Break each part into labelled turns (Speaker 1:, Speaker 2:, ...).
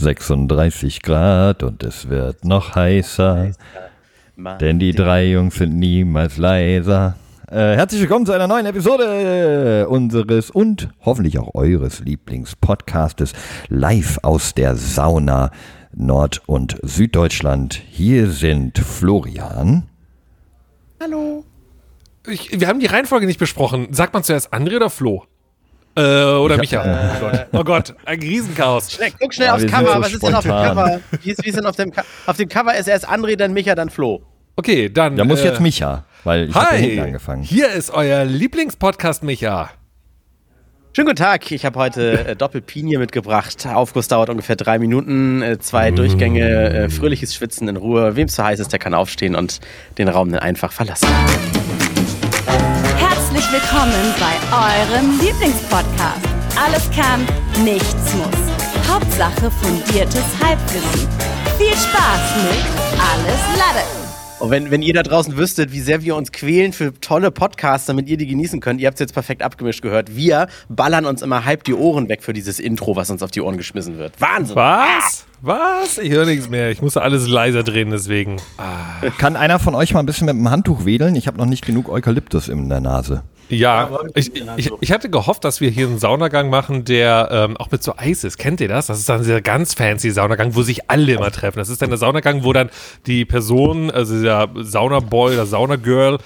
Speaker 1: 36 Grad und es wird noch heißer, denn die drei Jungs sind niemals leiser. Äh, herzlich willkommen zu einer neuen Episode unseres und hoffentlich auch eures Lieblingspodcastes live aus der Sauna Nord- und Süddeutschland. Hier sind Florian.
Speaker 2: Hallo. Ich, wir haben die Reihenfolge nicht besprochen. Sagt man zuerst André oder Flo? Äh, oder
Speaker 1: Ich
Speaker 2: Micha?
Speaker 1: hab-
Speaker 2: oh, Gott. oh Gott, ein Riesenchaos.
Speaker 3: Schnell, guck schnell
Speaker 1: Ja,
Speaker 3: aufs Cover.
Speaker 1: so
Speaker 3: Was ist denn auf dem
Speaker 1: spontan.
Speaker 3: Cover? Wie ist, wie ist denn auf dem, auf dem Cover ist erst André, dann Micha, dann Flo.
Speaker 2: Okay, dann.
Speaker 1: Da muss
Speaker 2: äh,
Speaker 1: jetzt Micha, weil ich habe hinten
Speaker 2: Hi,
Speaker 1: angefangen.
Speaker 2: hier ist euer Lieblingspodcast, Micha.
Speaker 3: Schönen guten Tag. Ich habe heute äh, Doppelpinie mitgebracht. Aufguss dauert ungefähr drei Minuten. Äh, zwei Durchgänge, äh, fröhliches Schwitzen in Ruhe. Wem es zu heiß ist, der kann aufstehen und den Raum dann einfach verlassen.
Speaker 4: Herzlich willkommen bei eurem Lieblingspodcast. Alles kann, nichts muss. Hauptsache fundiertes Halbwissen. Viel Spaß mit Alles Lade.
Speaker 3: Und wenn, wenn ihr da draußen wüsstet, wie sehr wir uns quälen für tolle Podcasts, damit ihr die genießen könnt, ihr habt es jetzt perfekt abgemischt gehört. Wir ballern uns immer halb die Ohren weg für dieses Intro, was uns auf die Ohren geschmissen wird. Wahnsinn.
Speaker 2: Was? Was? Ich höre nichts mehr. Ich musste alles leiser drehen, deswegen.
Speaker 1: Kann einer von euch mal ein bisschen mit dem Handtuch wedeln? Ich habe noch nicht genug Eukalyptus in der Nase.
Speaker 2: Ja, ich, ich, ich hatte gehofft, dass wir hier einen Saunagang machen, der ähm, auch mit so Eis ist. Kennt ihr das? Das ist dann dieser ganz fancy Saunagang, wo sich alle immer treffen. Das ist dann der Saunagang, wo dann die Person, also der Saunaboy oder Saunagirl,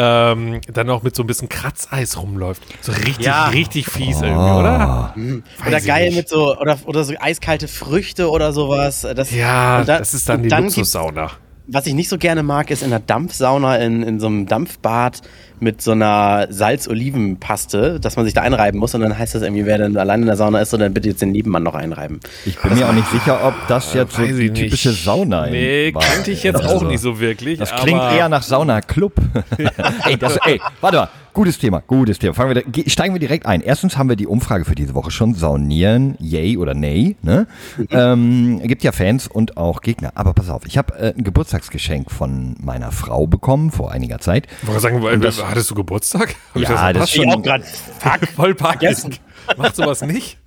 Speaker 2: ähm, dann auch mit so ein bisschen Kratzeis rumläuft. So richtig,
Speaker 3: Ja.
Speaker 2: richtig fies irgendwie, oder?
Speaker 3: Oder
Speaker 2: Weiß ich
Speaker 3: geil
Speaker 2: nicht.
Speaker 3: mit so, oder, oder so eiskalte Früchte oder sowas. Das,
Speaker 2: Ja,
Speaker 3: und da-
Speaker 2: das ist dann die
Speaker 3: dann gibt's-
Speaker 2: Luxussauna.
Speaker 3: Was ich nicht so gerne mag, ist in einer Dampfsauna, in, in so einem Dampfbad mit so einer Salz-Oliven-Paste, dass man sich da einreiben muss und dann heißt das irgendwie, wer denn allein in der Sauna ist, soll dann bitte jetzt den Nebenmann noch einreiben.
Speaker 1: Ich bin mir auch nicht sicher, ob das jetzt so die typische Sauna
Speaker 2: Nee,
Speaker 1: war.
Speaker 2: kannte ich jetzt
Speaker 1: Also,
Speaker 2: auch nicht so wirklich.
Speaker 1: Das klingt eher nach Sauna-Club. ey, das, ey, warte mal. Gutes Thema, gutes Thema. Fangen wir, steigen wir direkt ein. Erstens haben wir die Umfrage für diese Woche schon. Saunieren, yay oder nay. Ne? Ähm, gibt ja Fans und auch Gegner. Aber pass auf, ich habe äh, ein Geburtstagsgeschenk von meiner Frau bekommen vor einiger Zeit.
Speaker 2: Ich wollte sagen, äh, hattest du Geburtstag? Hab ich
Speaker 1: Ja, das
Speaker 2: verpasst?
Speaker 1: schon
Speaker 3: gerade. Fuck.
Speaker 2: voll peinlich. Macht sowas nicht?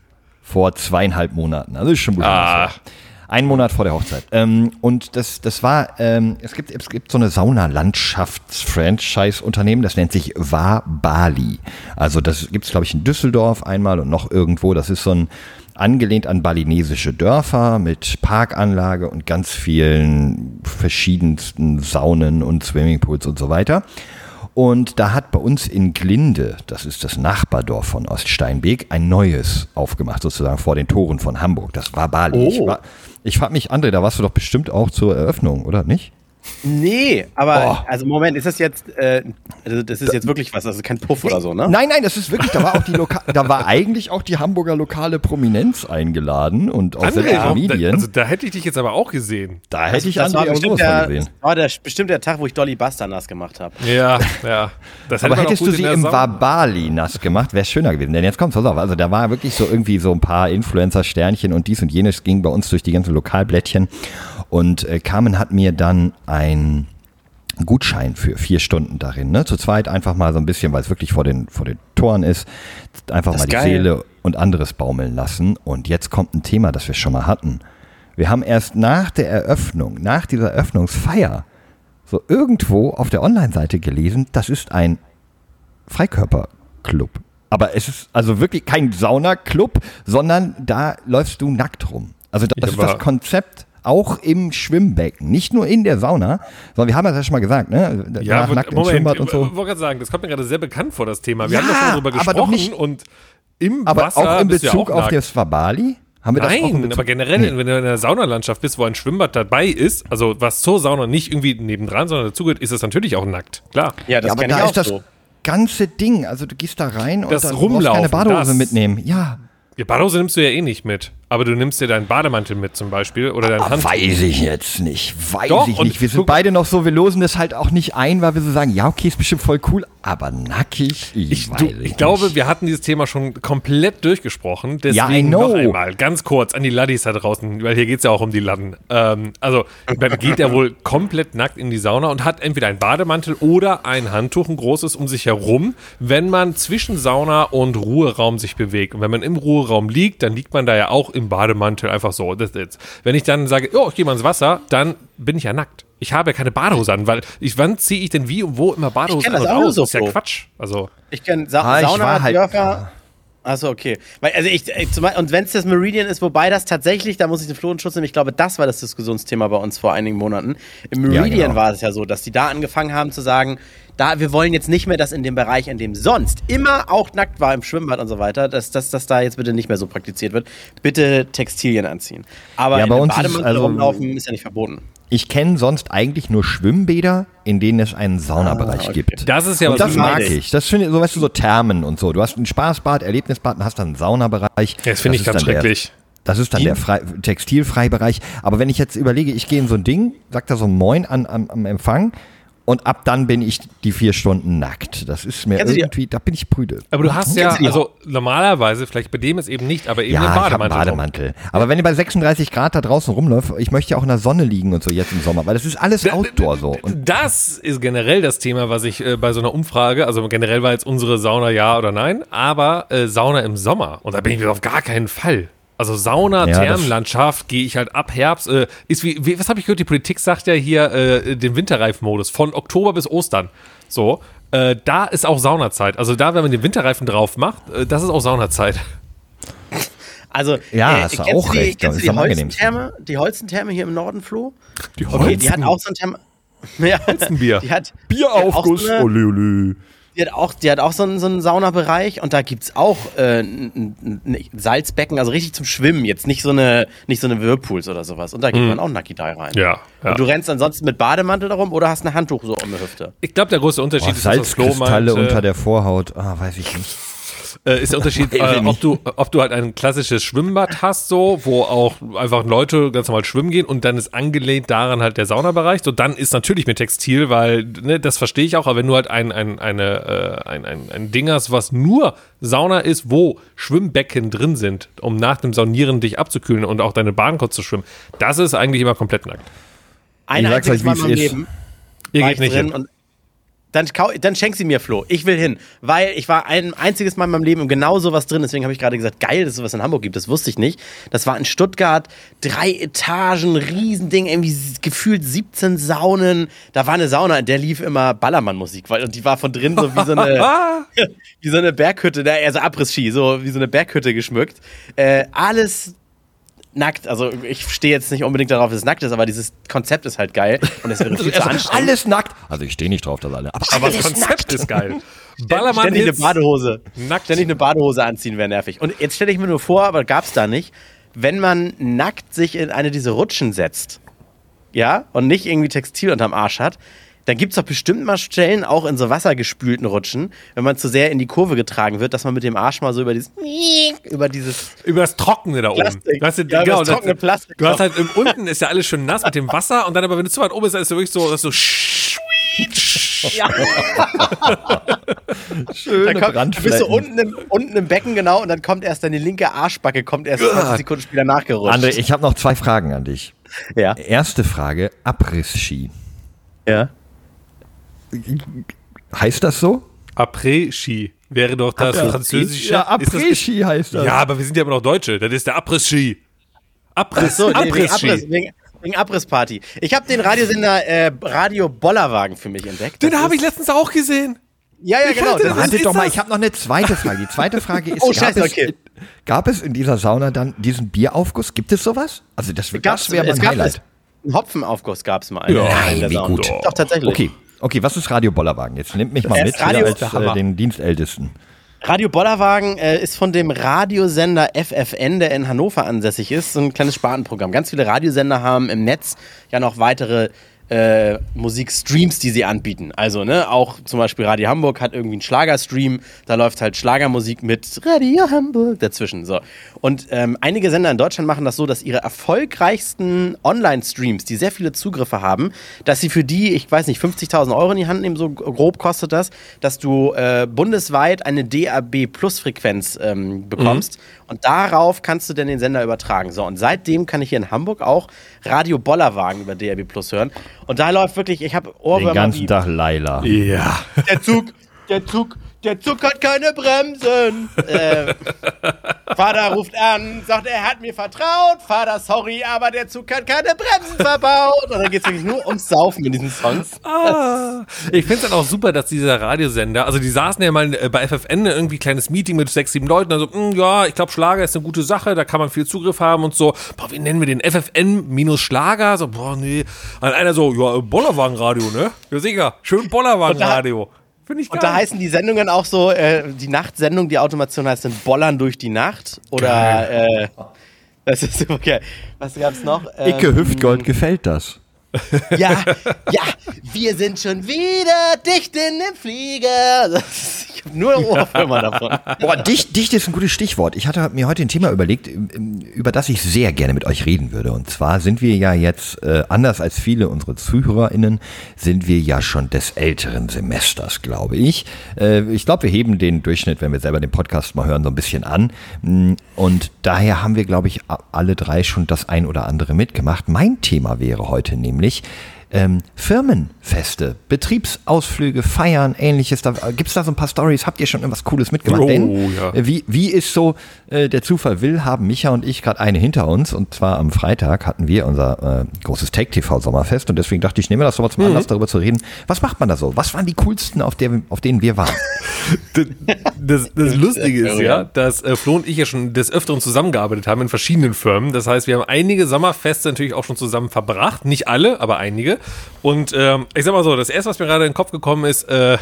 Speaker 1: vor zweieinhalb Monaten. Also ist schon gut.
Speaker 2: Ah.
Speaker 1: Ein Monat vor der Hochzeit. Ähm, und das, das war, ähm, es, gibt, es gibt so eine Saunalandschafts-Franchise-Unternehmen, das nennt sich War Bali. Also das gibt es, glaube ich, in Düsseldorf einmal und noch irgendwo. Das ist so ein angelehnt an balinesische Dörfer mit Parkanlage und ganz vielen verschiedensten Saunen und Swimmingpools und so weiter. Und da hat bei uns in Glinde, das ist das Nachbardorf von Oststeinbeek, ein neues aufgemacht, sozusagen vor den Toren von Hamburg. Das war Bali. Ich,
Speaker 3: Oh.
Speaker 1: war, ich frage mich, André, da warst du doch bestimmt auch zur Eröffnung, oder nicht?
Speaker 3: Nee, aber,
Speaker 1: Oh.
Speaker 3: also Moment, ist das jetzt, äh, also das ist jetzt wirklich was, also kein Puff oder so, ne?
Speaker 1: Nein, nein, das ist wirklich, da war auch die Loka da war eigentlich auch die Hamburger lokale Prominenz eingeladen und auch
Speaker 2: André, da,
Speaker 1: Medien.
Speaker 2: also da hätte ich dich jetzt aber auch gesehen.
Speaker 1: da hätte ich
Speaker 3: das
Speaker 1: André
Speaker 3: war
Speaker 1: auch sowas
Speaker 3: der,
Speaker 1: gesehen.
Speaker 3: das war der, bestimmt der Tag, wo ich Dolly Buster nass gemacht habe.
Speaker 2: Ja, ja. Das hätte
Speaker 1: Aber hättest du sie im Wabali nass gemacht, wäre schöner gewesen. Denn jetzt kommt pass auf, also da war wirklich so irgendwie so ein paar Influencer-Sternchen und dies und jenes ging bei uns durch die ganzen Lokalblättchen. Und äh, Carmen hat mir dann ein Gutschein für vier Stunden darin. Ne? Zu zweit einfach mal so ein bisschen, weil es wirklich vor den, vor den Toren ist, einfach
Speaker 3: Das
Speaker 1: mal die
Speaker 3: geil.
Speaker 1: Seele und anderes baumeln lassen. Und jetzt kommt ein Thema, das wir schon mal hatten. Wir haben erst nach der Eröffnung, nach dieser Eröffnungsfeier, so irgendwo auf der Online-Seite gelesen, das ist ein Freikörperclub. Aber es ist also wirklich kein Saunaclub, sondern da läufst du nackt rum. Also das
Speaker 2: Ich
Speaker 1: ist das Konzept auch im Schwimmbecken, nicht nur in der Sauna, sondern wir haben das ja schon mal gesagt, ne?
Speaker 2: Ja,
Speaker 1: Danach nackt im
Speaker 2: Moment,
Speaker 1: Schwimmbad und
Speaker 2: ich
Speaker 1: so.
Speaker 2: wollte gerade sagen, das kommt mir gerade sehr bekannt vor, das Thema. Wir
Speaker 1: Ja,
Speaker 2: haben ja schon darüber
Speaker 1: aber doch
Speaker 2: gesprochen
Speaker 1: nicht-
Speaker 2: und im
Speaker 1: Aber
Speaker 2: Wasser
Speaker 1: auch in
Speaker 2: ja
Speaker 1: Bezug
Speaker 2: auch
Speaker 1: auf
Speaker 2: nackt.
Speaker 1: das Wabali? Haben wir das
Speaker 2: Nein,
Speaker 1: Bezug?
Speaker 2: aber generell,
Speaker 1: Nee.
Speaker 2: wenn du in einer Saunalandschaft bist, wo ein Schwimmbad dabei ist, also was zur Sauna nicht irgendwie nebendran, sondern dazugehört, ist es natürlich auch nackt. Klar.
Speaker 3: Ja, das
Speaker 1: ja, aber
Speaker 3: ich
Speaker 1: da
Speaker 3: auch
Speaker 1: ist das
Speaker 3: so.
Speaker 1: ganze Ding, also du gehst da rein und
Speaker 2: Das
Speaker 1: dann brauchst du keine
Speaker 2: Rumlaufen,
Speaker 1: Badehose
Speaker 2: das-
Speaker 1: mitnehmen. Ja,
Speaker 2: Die Badehose nimmst du ja eh nicht mit. Aber du nimmst dir deinen Bademantel mit zum Beispiel oder dein
Speaker 1: Ah,
Speaker 2: Handtuch.
Speaker 1: weiß ich jetzt nicht. Weiß
Speaker 2: Doch,
Speaker 1: ich nicht. Wir sind beide noch so, wir losen das halt auch nicht ein, weil wir so sagen, ja, okay, ist bestimmt voll cool, aber nackig, ich,
Speaker 2: Ich,
Speaker 1: weiß
Speaker 2: du,
Speaker 1: ich
Speaker 2: glaube, wir hatten dieses Thema schon komplett durchgesprochen. Deswegen
Speaker 1: Ja, I know.
Speaker 2: noch einmal, ganz kurz an die Laddis da draußen, weil hier geht es ja auch um die Ladden. Ähm, also, man geht ja wohl komplett nackt in die Sauna und hat entweder einen Bademantel oder ein Handtuch, ein großes, um sich herum, wenn man zwischen Sauna und Ruheraum sich bewegt. Und wenn man im Ruheraum liegt, dann liegt man da ja auch im im Bademantel einfach so. Das, das. Wenn ich dann sage, oh, ich gehe mal ins Wasser, dann bin ich ja nackt. Ich habe ja keine Badehose an, weil ich, wann ziehe ich denn wie und wo immer Badehose an und aus?
Speaker 3: So
Speaker 2: das ist ja Quatsch. Also.
Speaker 3: Ich kenne Sa ah, Sauna, halt, Dörfer. Achso, okay. Weil, also ich, ich und wenn es das Meridian ist, wobei das tatsächlich, da muss ich den Flo Schutz nehmen, ich glaube, das war das Diskussionsthema bei uns vor einigen Monaten. Im Meridian ja, genau. war es ja so, dass die da angefangen haben zu sagen, da, wir wollen jetzt nicht mehr, dass in dem Bereich, in dem sonst immer auch nackt war, im Schwimmbad und so weiter, dass, das da jetzt bitte nicht mehr so praktiziert wird. Bitte Textilien anziehen. Aber
Speaker 1: ja,
Speaker 3: in
Speaker 1: bei uns Bademantel also, rumlaufen ist ja nicht verboten. Ich kenne sonst eigentlich nur Schwimmbäder, in denen es einen Saunabereich ah, okay. gibt.
Speaker 2: Das ist ja
Speaker 1: und das mag ich. Das finde ich, so weißt du, so Thermen und so. Du hast ein Spaßbad, Erlebnisbad und hast dann einen Saunabereich.
Speaker 2: Ja, das finde ich ganz schrecklich.
Speaker 1: Der, das ist dann der Frei Textilfreibereich. Aber wenn ich jetzt überlege, ich gehe in so ein Ding, sagt da so ein Moin an, am, am Empfang und ab dann bin ich die vier Stunden nackt. Das ist mir Kennst irgendwie, da bin ich prüde.
Speaker 2: Aber du hast ja, also normalerweise, vielleicht bei dem ist eben nicht, aber eben
Speaker 1: ja, im Bademantel. Bademantel. Aber wenn ihr bei 36 Grad da draußen rumläuft, ich möchte ja auch in der Sonne liegen und so jetzt im Sommer, weil das ist alles Outdoor so.
Speaker 2: Und das ist generell das Thema, was ich äh, bei so einer Umfrage, also generell war jetzt unsere Sauna ja oder nein, aber äh, Sauna im Sommer. Und da bin ich mir auf gar keinen Fall. Also Sauna, ja, Thermenlandschaft, gehe ich halt ab Herbst. Äh, ist wie, wie was habe ich gehört? Die Politik sagt ja hier äh, den Winterreifenmodus von Oktober bis Ostern. So, äh, da ist auch Saunazeit. Also da, wenn man den Winterreifen drauf macht, äh, das ist auch Saunazeit.
Speaker 3: Also,
Speaker 1: ja, äh, hast du auch
Speaker 3: die,
Speaker 1: recht.
Speaker 3: Kennst du die Holzentherme, die Holzentherme hier im Norden, Flo?
Speaker 2: Die Holzen. Okay,
Speaker 3: die hat auch so ein Therme.
Speaker 2: Ja, Holzenbier.
Speaker 3: Die hat
Speaker 2: Bieraufguss.
Speaker 3: So ole, ole. Die hat auch, die hat auch so einen, so einen Saunabereich und da gibt es auch äh, ein, ein, Salzbecken, also richtig zum Schwimmen, jetzt nicht so eine, nicht so eine Whirlpools oder sowas. Und da geht mm. man auch Nakidai rein.
Speaker 2: Ja, ja.
Speaker 3: Und du rennst ansonsten mit Bademantel darum oder hast ein Handtuch so um die Hüfte?
Speaker 2: Ich glaube, der große Unterschied Boah, ist,
Speaker 1: Salzkristalle unter der Vorhaut, ah, weiß ich nicht
Speaker 2: äh, ist der Unterschied, äh, ob, du, ob du halt ein klassisches Schwimmbad hast, so, wo auch einfach Leute ganz normal schwimmen gehen und dann ist angelehnt daran halt der Saunabereich. So, dann ist natürlich mit Textil, weil, ne, das verstehe ich auch, aber wenn du halt ein, ein, eine, äh, ein, ein, ein Ding hast, was nur Sauna ist, wo Schwimmbecken drin sind, um nach dem Saunieren dich abzukühlen und auch deine Bahn kurz zu schwimmen, das ist eigentlich immer komplett nackt.
Speaker 3: Ein einziges Mal in meinem Leben
Speaker 2: Ihr geht nicht hin.
Speaker 3: Und dann, dann schenk sie mir, Flo. Ich will hin. Weil ich war ein einziges Mal in meinem Leben genau sowas drin. Deswegen habe ich gerade gesagt, geil, dass es sowas in Hamburg gibt. Das wusste ich nicht. Das war in Stuttgart. Drei Etagen, Riesending, irgendwie gefühlt 17 Saunen. Da war eine Sauna, in der lief immer Ballermann-Musik. Und die war von drin so wie so eine, wie so eine Berghütte, also Abriss-Ski, so wie so eine Berghütte geschmückt. Äh, alles nackt. Also ich stehe jetzt nicht unbedingt darauf, dass es nackt ist, aber dieses Konzept ist halt geil und es wäre viel also, zu anstrengend.
Speaker 1: Alles nackt. Also ich stehe nicht drauf, dass alle.
Speaker 2: Aber, aber das Konzept nackt. ist geil.
Speaker 3: Ballermann ständig eine Badehose. Nackt. Ständig eine Badehose anziehen wäre nervig. Und jetzt stelle ich mir nur vor, aber gab es da nicht, wenn man nackt sich in eine dieser Rutschen setzt, ja, und nicht irgendwie Textil unterm Arsch hat, dann gibt es doch bestimmt mal Stellen, auch in so wassergespülten Rutschen, wenn man zu sehr in die Kurve getragen wird, dass man mit dem Arsch mal so über dieses über dieses
Speaker 2: über das Trockene da oben. Plastik.
Speaker 3: Weißt du, ja, genau, das trockene Plastik.
Speaker 2: Du hast halt im unten ist ja alles schon nass mit dem Wasser und dann aber wenn du zu weit oben bist, dann ist es wirklich so, dass so
Speaker 3: ja. Schöne dann bist du unten im, unten im Becken, genau, und dann kommt erst deine linke Arschbacke, kommt erst 20 Sekunden später nachgerutscht.
Speaker 1: André, ich habe noch zwei Fragen an dich.
Speaker 3: Ja.
Speaker 1: Erste Frage, Abriss-Ski.
Speaker 3: Ja.
Speaker 1: Heißt das so?
Speaker 2: Après-Ski wäre doch das ja, französische.
Speaker 1: Ja, Après-Ski heißt das.
Speaker 2: Ja, aber wir sind ja immer noch Deutsche. Das ist der Abriss-Ski.
Speaker 3: Abriss, so, Abriss, Abriss, wegen, wegen Abrissparty. Ich habe den Radiosender äh, Radio Bollerwagen für mich entdeckt.
Speaker 2: Den habe ich letztens auch gesehen.
Speaker 3: Ja, ja, genau.
Speaker 1: Hatte, Wartet doch mal, ich habe noch eine zweite Frage. Die zweite Frage ist,
Speaker 3: oh, gab, scheiße, okay.
Speaker 1: es, gab es in dieser Sauna dann diesen Bieraufguss? Gibt es sowas? Also das, das wäre mein Highlight.
Speaker 3: Einen Hopfenaufguss gab es mal.
Speaker 1: Ja, Nein, wie gut.
Speaker 3: Doch, tatsächlich.
Speaker 1: Okay, okay, was ist Radio Bollerwagen? Jetzt nimmt mich mal mit Radio, als äh, den Dienstältesten.
Speaker 3: Radio Bollerwagen äh, ist von dem Radiosender FFN, der in Hannover ansässig ist, so ein kleines Spartenprogramm. Ganz viele Radiosender haben im Netz ja noch weitere äh, Musikstreams, die sie anbieten. Also, ne, auch zum Beispiel Radio Hamburg hat irgendwie einen Schlagerstream, da läuft halt Schlagermusik mit Radio Hamburg dazwischen. So. Und ähm, einige Sender in Deutschland machen das so, dass ihre erfolgreichsten Online-Streams, die sehr viele Zugriffe haben, dass sie für die, ich weiß nicht, 50.000 Euro in die Hand nehmen, so grob kostet das, dass du äh, bundesweit eine DAB-Plus-Frequenz ähm, bekommst. Mhm. Und darauf kannst du dann den Sender übertragen. So, und seitdem kann ich hier in Hamburg auch Radio Bollerwagen über DAB Plus hören. Und da läuft wirklich, ich habe
Speaker 1: Ohrwürmer. Den ganzen Tag Laila.
Speaker 2: Ja.
Speaker 3: Der Zug, der Zug, der Zug hat keine Bremsen. äh, Vater ruft an, sagt, er hat mir vertraut. Vater, sorry, aber der Zug hat keine Bremsen verbaut. Und dann geht es wirklich nur ums Saufen in diesen Songs.
Speaker 2: Ah, ich finde es dann auch super, dass dieser Radiosender, also die saßen ja mal äh, bei FFN irgendwie kleines Meeting mit sechs, sieben Leuten, also, mh, ja, ich glaube, Schlager ist eine gute Sache, da kann man viel Zugriff haben und so. Boah, wie nennen wir den? FFN minus Schlager? So, boah, nee. Und einer so, ja, Bollerwagenradio, ne? Ja, sicher, schön Bollerwagenradio.
Speaker 3: Finde ich geil. Und da heißen die Sendungen auch so, äh, die Nachtsendung, die Automation heißt dann Bollern durch die Nacht. Oder, äh, das ist okay. Was gab's noch?
Speaker 1: Ähm, Icke Hüftgold gefällt das.
Speaker 3: Ja, ja, wir sind schon wieder dicht in dem Flieger. Ich habe nur Ohrfirma davon.
Speaker 1: Boah, dicht, dicht ist ein gutes Stichwort. Ich hatte mir heute ein Thema überlegt, über das ich sehr gerne mit euch reden würde. Und zwar sind wir ja jetzt, äh, anders als viele unserer ZuhörerInnen, sind wir ja schon des älteren Semesters, glaube ich. Äh, ich glaube, wir heben den Durchschnitt, wenn wir selber den Podcast mal hören, so ein bisschen an. Mm, und daher haben wir, glaube ich, alle drei schon das ein oder andere mitgemacht. Mein Thema wäre heute nämlich, nämlich ähm, Firmenfeste, Betriebsausflüge, Feiern, ähnliches. Da, Gibt es da so ein paar Stories? Habt ihr schon irgendwas Cooles mitgemacht? Oh, Denn, ja. äh, wie, wie ist so, äh, der Zufall will, haben Micha und ich gerade eine hinter uns. Und zwar am Freitag hatten wir unser äh, großes Take-TV-Sommerfest. Und deswegen dachte ich, nehme das so zum Anlass, mhm. darüber zu reden. Was macht man da so? Was waren die coolsten, auf, der, auf denen wir waren?
Speaker 2: das, das Lustige ist ja, dass äh, Flo und ich ja schon des Öfteren zusammengearbeitet haben in verschiedenen Firmen. Das heißt, wir haben einige Sommerfeste natürlich auch schon zusammen verbracht. Nicht alle, aber einige. Und ähm, ich sag mal so, das erste, was mir gerade in den Kopf gekommen ist, äh,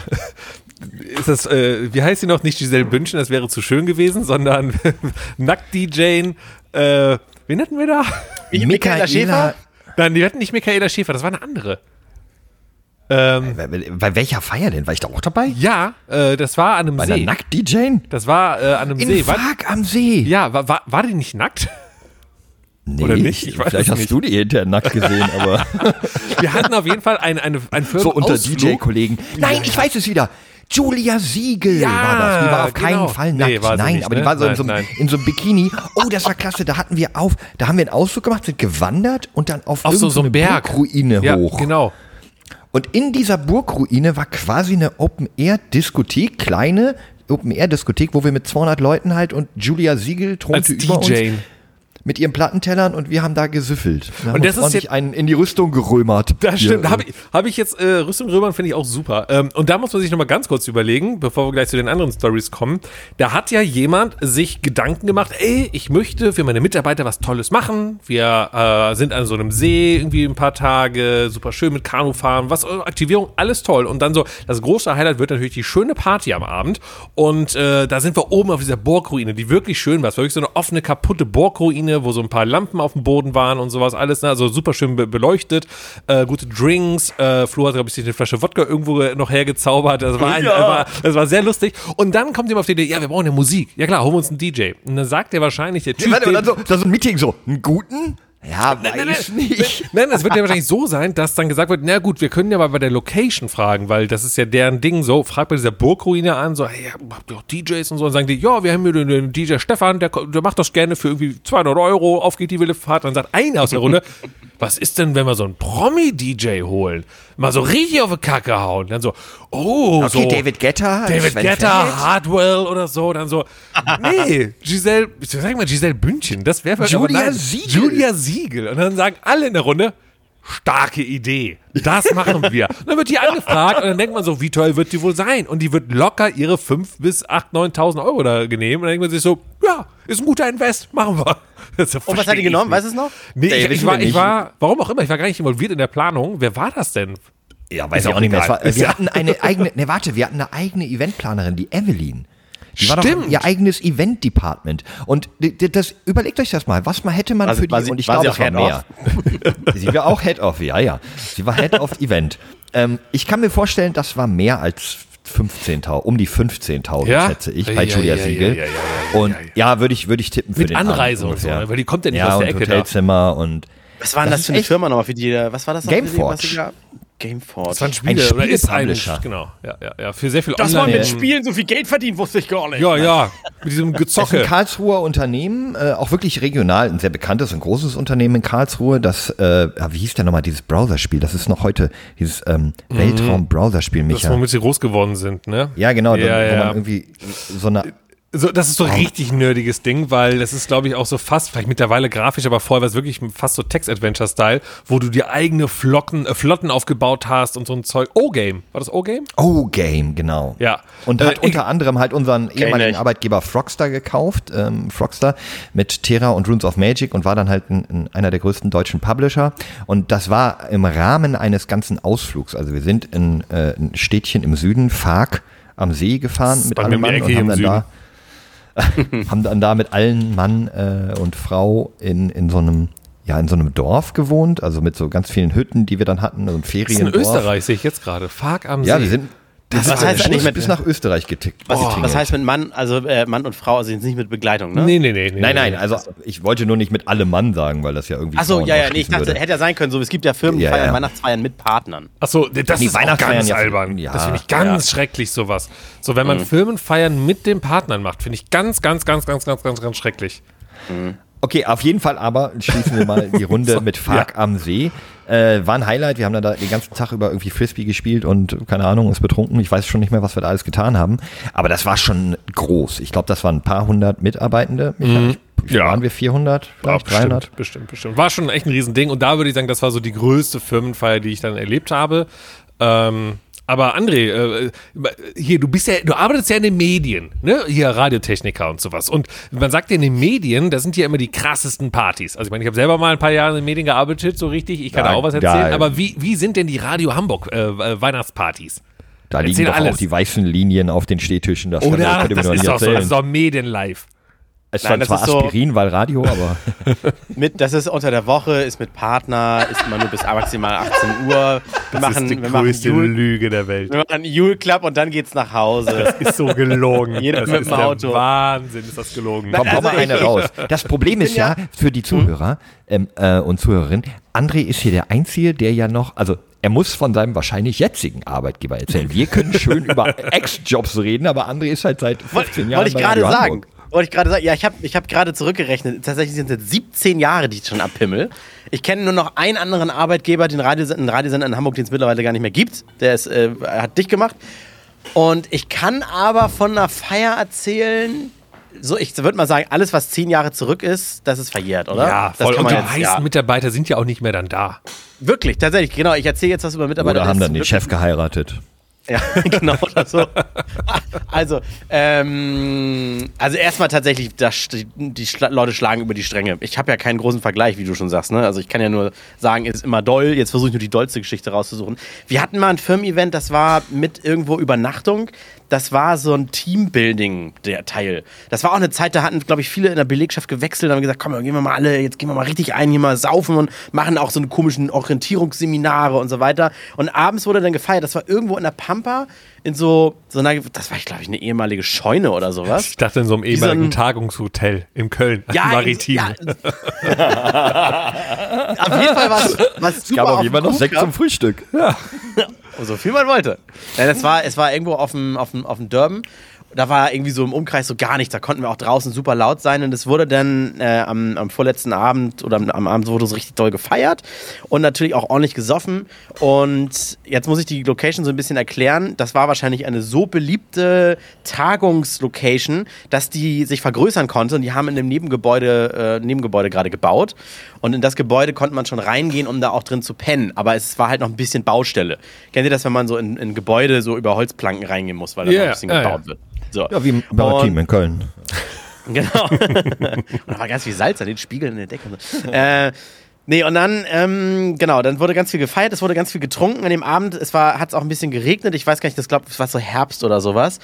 Speaker 2: ist das, äh, wie heißt sie noch? Nicht Giselle Bündchen, das wäre zu schön gewesen, sondern Nackt-DJing. Äh, wen hatten wir da?
Speaker 3: Michaela Schäfer?
Speaker 2: Nein, die hatten nicht Michaela Schäfer, das war eine andere.
Speaker 1: Ähm, bei, bei, bei, welcher Feier denn? War ich da auch dabei?
Speaker 2: Ja, äh, das war an einem
Speaker 1: bei
Speaker 2: See.
Speaker 1: Bei Nackt-DJing?
Speaker 2: Das war äh, an einem
Speaker 1: In
Speaker 2: See.
Speaker 1: Fark am See.
Speaker 2: Ja, war, war, war die nicht nackt?
Speaker 1: Nee, Oder nicht? Ich weiß vielleicht hast nicht. du die hinterher nackt gesehen, aber.
Speaker 2: Wir hatten auf jeden Fall ein, eine, ein
Speaker 1: So unter DJ-Kollegen. Nein, ich weiß es wieder. Julia Siegel ja, war das. Die war auf keinen genau. Fall nackt. Nee, nein, nicht, aber die ne? war so, nein, in, so einem, in, so einem, Bikini. Oh, das war klasse. Da hatten wir auf, da haben wir einen Ausflug gemacht, sind gewandert und dann auf,
Speaker 2: auf so, so eine
Speaker 1: Burgruine
Speaker 2: ja,
Speaker 1: hoch.
Speaker 2: Genau.
Speaker 1: Und in dieser Burgruine war quasi eine Open-Air-Diskothek, kleine Open-Air-Diskothek, wo wir mit 200 Leuten halt und Julia Siegel thronte über DJ. uns mit ihren Plattentellern und wir haben da gesüffelt. Wir
Speaker 2: und das ist jetzt
Speaker 1: einen in die Rüstung gerömert.
Speaker 2: Das stimmt. Habe ich, hab ich jetzt äh, Rüstung römern finde ich auch super. Ähm, und da muss man sich noch mal ganz kurz überlegen, bevor wir gleich zu den anderen Stories kommen. Da hat ja jemand sich Gedanken gemacht. Ey, ich möchte für meine Mitarbeiter was Tolles machen. Wir äh, sind an so einem See irgendwie ein paar Tage, super schön mit Kanu fahren, was Aktivierung, alles toll. Und dann so das große Highlight wird natürlich die schöne Party am Abend. Und äh, da sind wir oben auf dieser Burgruine, die wirklich schön war. Es war wirklich so eine offene kaputte Burgruine wo so ein paar Lampen auf dem Boden waren und sowas alles. Ne? Also super schön be beleuchtet, äh, gute Drinks. Äh, Flo hat, glaube ich, sich eine Flasche Wodka irgendwo noch hergezaubert. Das war, ein, ja. war, das war sehr lustig. Und dann kommt jemand auf die Idee, ja, wir brauchen ja Musik. Ja klar, holen wir uns einen DJ. Und dann sagt er wahrscheinlich, der Typ. Ja,
Speaker 1: warte, dann so, das ist ein Meeting so, einen guten? Ja, nein, nein,
Speaker 2: nein, nicht. Nein, es wird ja wahrscheinlich so sein, dass dann gesagt wird, na gut, wir können ja mal bei der Location fragen, weil das ist ja deren Ding so, fragt bei dieser Burgruine an, so, hey, habt ihr auch DJs und so, und sagen die, ja, wir haben hier den DJ Stefan, der, der macht das gerne für irgendwie 200 Euro, auf geht die wilde Fahrt, dann sagt einer aus der Runde, was ist denn, wenn wir so einen Promi-DJ holen? Mal so richtig auf die Kacke hauen. Dann so, oh,
Speaker 1: okay,
Speaker 2: so.
Speaker 1: David Getter.
Speaker 2: David Sven Getter. Hardwell oder so. Dann so, nee, Giselle, sag mal Giselle Bündchen, das wäre
Speaker 1: Julia Siegel.
Speaker 2: Julia Siegel. Und dann sagen alle in der Runde, starke Idee. Das machen wir. dann wird die angefragt und dann denkt man so, wie toll wird die wohl sein? Und die wird locker ihre 5.000 bis 8.000, 9.000 Euro da genehmen. Und dann denkt man sich so, ja, ist ein guter Invest, machen wir.
Speaker 3: und was hat die genommen? Weißt du es noch?
Speaker 2: Nee, ich, ich, war, ich war, warum auch immer, ich war gar nicht involviert in der Planung. Wer war das denn?
Speaker 1: Ja, weiß ich auch nicht mehr. War, wir hatten eine eigene, ne, warte, wir hatten eine eigene Eventplanerin, die Evelyn. Die Stimmt. war doch ihr eigenes Event-Department. Und das, überlegt euch das mal, was man hätte man
Speaker 3: war
Speaker 1: für die,
Speaker 3: sie,
Speaker 1: und ich glaube, es war mehr. sie war auch Head-Off, ja, ja. Sie war Head-Off-Event. Ähm, ich kann mir vorstellen, das war mehr als 15.000, um die 15.000 ja? schätze ich, bei ja, Julia ja, Siegel. Ja, und ja, würde ich, würde ich tippen
Speaker 2: für Mit den Anreise und so, ne? weil die kommt ja nicht aus der Ecke.
Speaker 1: Hotelzimmer da. und
Speaker 3: was war denn das, das für eine Firma nochmal für die? Was war das?
Speaker 1: Gameforge.
Speaker 3: Gameforge.
Speaker 2: Das war ein Spiele,
Speaker 1: Ein
Speaker 2: oder ist ein, genau, ja, ja, ja, für sehr viel
Speaker 3: Dass man
Speaker 2: Online.
Speaker 3: mit Spielen so viel Geld verdient, wusste ich gar nicht.
Speaker 2: ja, ja, mit diesem
Speaker 1: Das ist ein
Speaker 2: Gezocke.
Speaker 1: Karlsruher Unternehmen, äh, auch wirklich regional, ein sehr bekanntes und großes Unternehmen in Karlsruhe. Das, äh, wie hieß der nochmal, dieses Browserspiel? Das ist noch heute dieses ähm, Weltraum-Browserspiel,
Speaker 2: Das,
Speaker 1: Micha.
Speaker 2: womit sie groß geworden sind, ne?
Speaker 1: Ja, genau,
Speaker 2: Ja,
Speaker 1: da, wo
Speaker 2: ja.
Speaker 1: man irgendwie so eine
Speaker 2: So, das ist so ein richtig nerdiges Ding, weil das ist, glaube ich, auch so fast, vielleicht mittlerweile grafisch, aber vorher war es wirklich fast so Text-Adventure-Style, wo du dir eigene Flocken, äh, Flotten aufgebaut hast und so ein Zeug. O-Game. War das O-Game?
Speaker 1: O-Game, genau.
Speaker 2: Ja.
Speaker 1: Und
Speaker 2: Äh,
Speaker 1: hat unter anderem halt unseren ehemaligen. Arbeitgeber Frogster gekauft, ähm, Frogster mit Terra und Runes of Magic und war dann halt ein, ein, einer der größten deutschen Publisher. Und das war im Rahmen eines ganzen Ausflugs. Also wir sind in äh, ein Städtchen im Süden, Fark, am See gefahren mit allem
Speaker 2: die
Speaker 1: Mann und haben dann
Speaker 2: im
Speaker 1: da haben dann da mit allen Mann äh, und Frau in, in so einem ja, in so einem Dorf gewohnt, also mit so ganz vielen Hütten, die wir dann hatten, so ein
Speaker 2: Das ist in. Österreich, sehe ich jetzt gerade. Fark am
Speaker 1: Ja,
Speaker 2: See.
Speaker 1: wir sind
Speaker 3: Das
Speaker 1: wir
Speaker 3: heißt eigentlich
Speaker 1: bis-
Speaker 3: mit-
Speaker 1: bis nach Österreich getickt.
Speaker 3: Was,
Speaker 1: getingelt.
Speaker 3: was heißt mit Mann, also äh, Mann und Frau, also jetzt nicht mit Begleitung, ne?
Speaker 2: Nee, nee, nee, nee.
Speaker 1: Nein, nein, also ich wollte nur nicht mit allem Mann sagen, weil das ja irgendwie.
Speaker 3: Achso, ja, ja, nee, ich dachte,
Speaker 1: würde.
Speaker 3: hätte ja sein können, so, es gibt ja Firmenfeiern,
Speaker 1: Ja, ja.
Speaker 3: Weihnachtsfeiern mit Partnern.
Speaker 2: Achso, das
Speaker 1: Nee,
Speaker 2: ist
Speaker 1: Weihnachtsfeiern
Speaker 2: ganz albern.
Speaker 1: ja.
Speaker 2: Das finde ich ganz schrecklich, sowas. So, wenn man Firmenfeiern mit den Partnern macht, finde ich ganz, ganz, ganz, ganz, ganz, ganz, ganz schrecklich.
Speaker 1: Okay, auf jeden Fall aber schließen wir mal die Runde mit Fark am See. Äh, war ein Highlight. Wir haben dann da den ganzen Tag über irgendwie Frisbee gespielt und keine Ahnung, uns betrunken. Ich weiß schon nicht mehr, was wir da alles getan haben. Aber das war schon groß. Ich glaube, das waren ein paar hundert Mitarbeitende. Wie
Speaker 2: Ja.
Speaker 1: Waren wir 400? Vielleicht
Speaker 2: bestimmt,
Speaker 1: 300?
Speaker 2: bestimmt, bestimmt. War schon echt ein Riesending und da würde ich sagen, das war so die größte Firmenfeier, die ich dann erlebt habe. Ähm, aber André, äh, hier, du bist ja, du arbeitest ja in den Medien, ne? Hier Radiotechniker und sowas. Und man sagt ja in den Medien, das sind ja immer die krassesten Partys. Also ich meine, ich habe selber mal ein paar Jahre in den Medien gearbeitet, so richtig. Ich kann da auch was erzählen.
Speaker 1: ja.
Speaker 2: aber wie, wie sind denn die Radio Hamburg äh, äh, Weihnachtspartys?
Speaker 1: Da liegen
Speaker 2: Erzähl
Speaker 1: doch
Speaker 2: alles.
Speaker 1: auch die weißen Linien auf den Stehtischen. Das,
Speaker 2: Oder?
Speaker 1: mir
Speaker 2: Das
Speaker 1: doch
Speaker 2: ist doch so, das ist doch Medienlive.
Speaker 1: Es
Speaker 3: Nein,
Speaker 1: war
Speaker 3: das
Speaker 1: zwar
Speaker 3: ist so-
Speaker 1: Aspirin, weil Radio, aber
Speaker 3: Mit, das ist unter der Woche, ist mit Partner, ist immer nur bis maximal 18 Uhr. Wir machen, wir machen Jule,
Speaker 2: Lüge der Welt.
Speaker 3: wir machen Jule Club und dann geht's nach Hause.
Speaker 2: ist so gelogen.
Speaker 3: Jeder
Speaker 2: das
Speaker 3: mit
Speaker 2: ist
Speaker 3: dem
Speaker 2: der
Speaker 3: Auto.
Speaker 2: Wahnsinn, ist das gelogen.
Speaker 1: komm,
Speaker 3: Also
Speaker 1: mal eine
Speaker 3: ich-
Speaker 1: raus. Das Problem ist ja, für die Zuhörer ähm, äh, und Zuhörerinnen, André ist hier der Einzige, der ja noch, also er muss von seinem wahrscheinlich jetzigen Arbeitgeber erzählen. Wir können schön über Ex-Jobs reden, aber André ist halt seit 15 Jahren
Speaker 3: Wollte ich gerade sagen. Wollte ich gerade sagen. Ja, ich habe ich hab gerade zurückgerechnet. Tatsächlich sind es jetzt 17 Jahre, die ich schon abhimmel. Ich kenne nur noch einen anderen Arbeitgeber, den Radiosender, einen Radiosender in Hamburg, den es mittlerweile gar nicht mehr gibt. Der ist, äh, hat dich gemacht. Und ich kann aber von einer Feier erzählen. So, ich würde mal sagen, alles, was zehn Jahre zurück ist, das ist verjährt, oder?
Speaker 2: Ja,
Speaker 3: das
Speaker 2: voll.
Speaker 3: kann
Speaker 2: Und die
Speaker 3: jetzt,
Speaker 2: meisten
Speaker 3: ja.
Speaker 2: Mitarbeiter sind ja auch nicht mehr dann da.
Speaker 3: Wirklich, tatsächlich, genau. Ich erzähle jetzt was über Mitarbeiter.
Speaker 1: Oder haben dann den Chef geheiratet.
Speaker 3: Ja, genau. Oder so. Also, ähm, also erstmal tatsächlich, das, die, Schla Leute schlagen über die Stränge. Ich habe ja keinen großen Vergleich, wie du schon sagst. Ne? Also ich kann ja nur sagen, ist immer doll. Jetzt versuche ich nur die dollste Geschichte rauszusuchen. Wir hatten mal ein Firmen-Event, das war mit irgendwo Übernachtung. Das war so ein Teambuilding, der Teil. Das war auch eine Zeit, da hatten, glaube ich, viele in der Belegschaft gewechselt und haben gesagt, komm, gehen wir mal alle, jetzt gehen wir mal richtig ein, hier mal saufen und machen auch so eine komischen Orientierungsseminare und so weiter. Und abends wurde dann gefeiert. Das war irgendwo in der Pampa, in so, so einer, das war, glaube ich, eine ehemalige Scheune oder sowas.
Speaker 2: Ich dachte in so einem
Speaker 3: Wie so
Speaker 2: ehemaligen
Speaker 3: ein-
Speaker 2: Tagungshotel in Köln. Maritim.
Speaker 3: Ja, auf jeden Fall war es was super
Speaker 1: Gab
Speaker 3: auf
Speaker 1: jeden Fall noch Sekt zum Frühstück.
Speaker 3: So viel man wollte. Nein, das war, es war irgendwo auf dem, auf dem, auf dem Durban. Da war irgendwie so im Umkreis so gar nichts. Da konnten wir auch draußen super laut sein. Und es wurde dann äh, am, am vorletzten Abend oder am, am Abend wurde so richtig doll gefeiert. Und natürlich auch ordentlich gesoffen. Und jetzt muss ich die Location so ein bisschen erklären. Das war wahrscheinlich eine so beliebte Tagungslocation, dass die sich vergrößern konnte. Und die haben in dem Nebengebäude, äh, Nebengebäude gerade gebaut. Und in das Gebäude konnte man schon reingehen, um da auch drin zu pennen. Aber es war halt noch ein bisschen Baustelle. Kennt ihr das, wenn man so in, in Gebäude so über Holzplanken reingehen muss, weil da
Speaker 2: Ja,
Speaker 3: noch ein bisschen
Speaker 2: ja,
Speaker 3: gebaut
Speaker 2: ja.
Speaker 3: wird? So.
Speaker 1: Ja, wie im
Speaker 3: Und-
Speaker 1: in Köln.
Speaker 3: Genau. und da war ganz viel Salz an den Spiegeln in der Decke. und so. äh, nee, und dann, ähm, genau, dann wurde ganz viel gefeiert, es wurde ganz viel getrunken an dem Abend. Es war, hat es auch ein bisschen geregnet. Ich weiß gar nicht, das glaube, es war so Herbst oder sowas.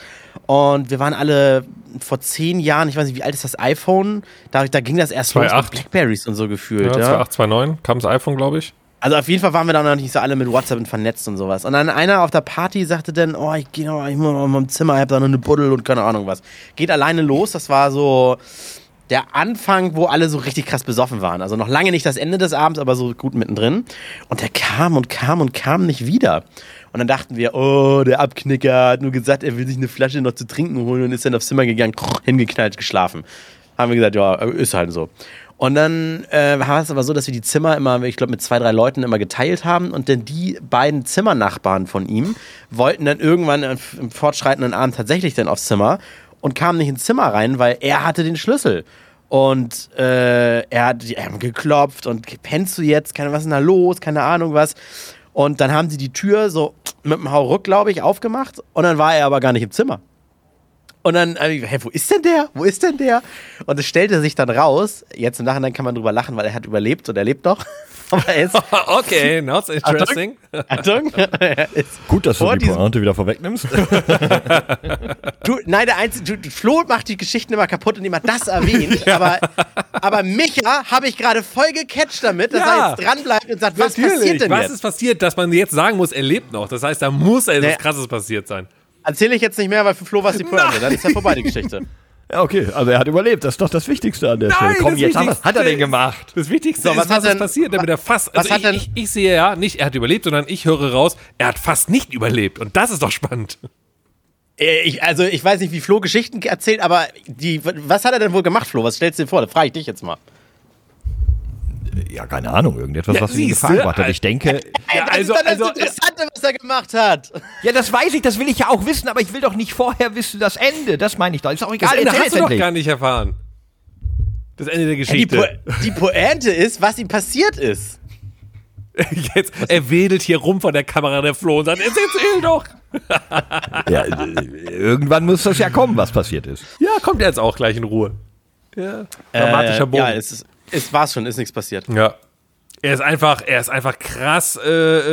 Speaker 3: Und wir waren alle vor zehn Jahren, ich weiß nicht, wie alt ist das iPhone? Da, da ging das erst los
Speaker 2: 2.8.
Speaker 3: mit Blackberries und so gefühlt.
Speaker 2: Ja,
Speaker 3: Ja,
Speaker 2: 2829 kam das iPhone, glaube ich.
Speaker 3: Also auf jeden Fall waren wir dann noch nicht so alle mit WhatsApp vernetzt und sowas. Und dann einer auf der Party sagte dann, oh, ich gehe noch, ich muss noch mal im Zimmer, ich habe da noch eine Buddel und keine Ahnung was. Geht alleine los, das war so der Anfang, wo alle so richtig krass besoffen waren. Also noch lange nicht das Ende des Abends, aber so gut mittendrin. Und der kam und kam und kam nicht wieder. Und dann dachten wir, oh, der Abknicker hat nur gesagt, er will sich eine Flasche noch zu trinken holen und ist dann aufs Zimmer gegangen, hingeknallt, geschlafen. Haben wir gesagt, ja, ist halt so. Und dann äh, war es aber so, dass wir die Zimmer immer, ich glaube, mit zwei, drei Leuten immer geteilt haben. Und dann die beiden Zimmernachbarn von ihm wollten dann irgendwann im fortschreitenden Abend tatsächlich dann aufs Zimmer und kamen nicht ins Zimmer rein, weil er hatte den Schlüssel. Und äh, er hat die haben geklopft und pennst du jetzt? Keine, was ist denn da los? Keine Ahnung was. Und dann haben sie die Tür so mit dem Hauruck, glaube ich, aufgemacht. Und dann war er aber gar nicht im Zimmer. Und dann, äh, hä, wo ist denn der? Wo ist denn der? Und es stellte sich dann raus, jetzt im Nachhinein kann man drüber lachen, weil er hat überlebt und er lebt noch.
Speaker 2: Aber er ist, okay, that's interesting.
Speaker 3: Achtung, Achtung
Speaker 1: Gut, dass du die Pointe wieder vorwegnimmst.
Speaker 3: du, nein, der Einzige, du, Flo macht die Geschichten immer kaputt und immer das erwähnt. ja. aber, aber Micha habe ich gerade voll gecatcht damit, dass ja. er jetzt dranbleibt und sagt, was Natürlich. passiert denn
Speaker 2: was
Speaker 3: jetzt?
Speaker 2: Was ist passiert, dass man jetzt sagen muss, er lebt noch? Das heißt, da muss etwas nee. Krasses passiert sein.
Speaker 3: Erzähle ich jetzt nicht mehr, weil für Flo war es die Pointe. Dann ist ja vorbei die Geschichte.
Speaker 1: Ja, okay, also er hat überlebt. Das ist doch das Wichtigste an der Nein, Stelle. Komm, jetzt, was hat er denn gemacht?
Speaker 2: Das Wichtigste so, was ist, was ist passiert, damit er fast. Also was ich, ich, ich, sehe ja nicht, er hat überlebt, sondern ich höre raus, er hat fast nicht überlebt. Und das ist doch spannend.
Speaker 3: Äh, ich, also, ich weiß nicht, wie Flo Geschichten erzählt, aber die, was hat er denn wohl gemacht, Flo? Was stellst du dir vor? Da frage ich dich jetzt mal
Speaker 1: ja, keine Ahnung, irgendetwas, ja, was ihn gefangen gemacht hat. Ich denke.
Speaker 3: Ja, also, das ist also, das Interessante, was er gemacht hat.
Speaker 1: Ja, das weiß ich, das will ich ja auch wissen, aber ich will doch nicht vorher wissen, das Ende. Das meine ich doch. Ist auch egal.
Speaker 2: Das Ende hast du doch gar nicht erfahren. Das Ende der Geschichte.
Speaker 3: Ja, die, po die Pointe ist, was ihm passiert ist.
Speaker 2: Jetzt, er wedelt hier rum von der Kamera der Flo und sagt, erzähl doch.
Speaker 1: ja, irgendwann muss das ja kommen, was passiert ist.
Speaker 2: Ja, kommt er jetzt auch gleich in Ruhe.
Speaker 3: Ja, dramatischer Bogen. Ja, es ist, es war's schon, ist nichts passiert.
Speaker 2: Ja. Er ist einfach, er ist einfach krass äh,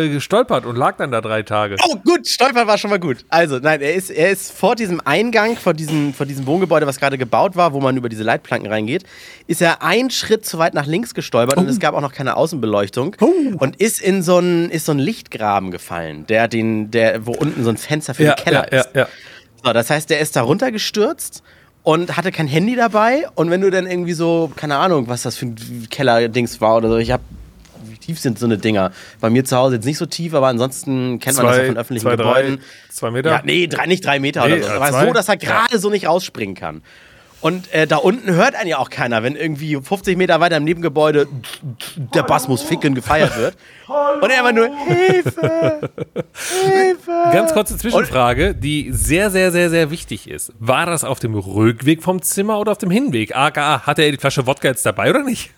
Speaker 2: äh, gestolpert und lag dann da drei Tage.
Speaker 3: Oh, gut, stolpern war schon mal gut. Also, nein, er ist, er ist vor diesem Eingang, vor diesem, vor diesem Wohngebäude, was gerade gebaut war, wo man über diese Leitplanken reingeht, ist er einen Schritt zu weit nach links gestolpert oh. und es gab auch noch keine Außenbeleuchtung oh. und ist in so einen, ist so einen Lichtgraben gefallen, der den, der, wo unten so ein Fenster für ja, den Keller
Speaker 2: ja,
Speaker 3: ist.
Speaker 2: Ja, ja.
Speaker 3: So, das heißt, der ist da runtergestürzt und hatte kein Handy dabei. Und wenn du dann irgendwie so, keine Ahnung, was das für ein Keller-Dings war oder so, ich hab, wie tief sind so eine Dinger? Bei mir zu Hause jetzt nicht so tief, aber ansonsten kennt
Speaker 2: zwei,
Speaker 3: man das ja von öffentlichen
Speaker 2: zwei,
Speaker 3: Gebäuden.
Speaker 2: Drei, zwei Meter?
Speaker 3: Ja, nee, drei, nicht drei Meter nee, oder so. Aber zwei? so, dass er gerade so nicht rausspringen kann. Und äh, da unten hört einen ja auch keiner, wenn irgendwie 50 Meter weiter im Nebengebäude der Bass muss ficken gefeiert wird. Und er immer nur Hilfe,
Speaker 2: Hilfe. Ganz kurze Zwischenfrage, die sehr, sehr, sehr, sehr wichtig ist. War das auf dem Rückweg vom Zimmer oder auf dem Hinweg? AKA, hatte er die Flasche Wodka jetzt dabei oder nicht?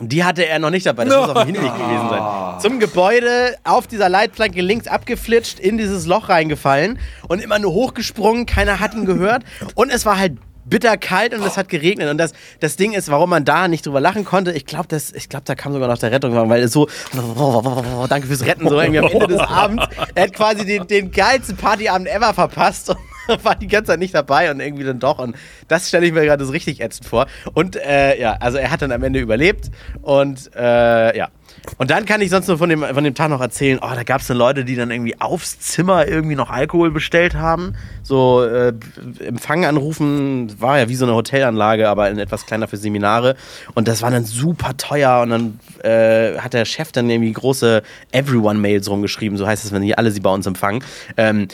Speaker 3: Die hatte er noch nicht dabei, das no. muss auf dem Hinweg gewesen sein. Zum Gebäude, auf dieser Leitplanke links abgeflitscht, in dieses Loch reingefallen und immer nur hochgesprungen, keiner hat ihn gehört. Und es war halt bitterkalt und es hat geregnet. Und das, das Ding ist, warum man da nicht drüber lachen konnte, ich glaube, glaub, da kam sogar noch der Rettungswagen, weil es so, danke fürs Retten, so irgendwie am Ende des Abends. Er hat quasi den, den geilsten Partyabend ever verpasst. Und war die ganze Zeit nicht dabei und irgendwie dann doch. Und das stelle ich mir gerade so richtig ätzend vor. Und äh, ja, also er hat dann am Ende überlebt. Und äh, ja, und dann kann ich sonst nur von dem, von dem Tag noch erzählen, oh, da gab es dann Leute, die dann irgendwie aufs Zimmer irgendwie noch Alkohol bestellt haben. So äh, Empfang anrufen, war ja wie so eine Hotelanlage, aber in etwas kleiner für Seminare. Und das war dann super teuer. Und dann äh, hat der Chef dann irgendwie große Everyone-Mails rumgeschrieben, so heißt es, wenn die alle sie bei uns empfangen. Ähm,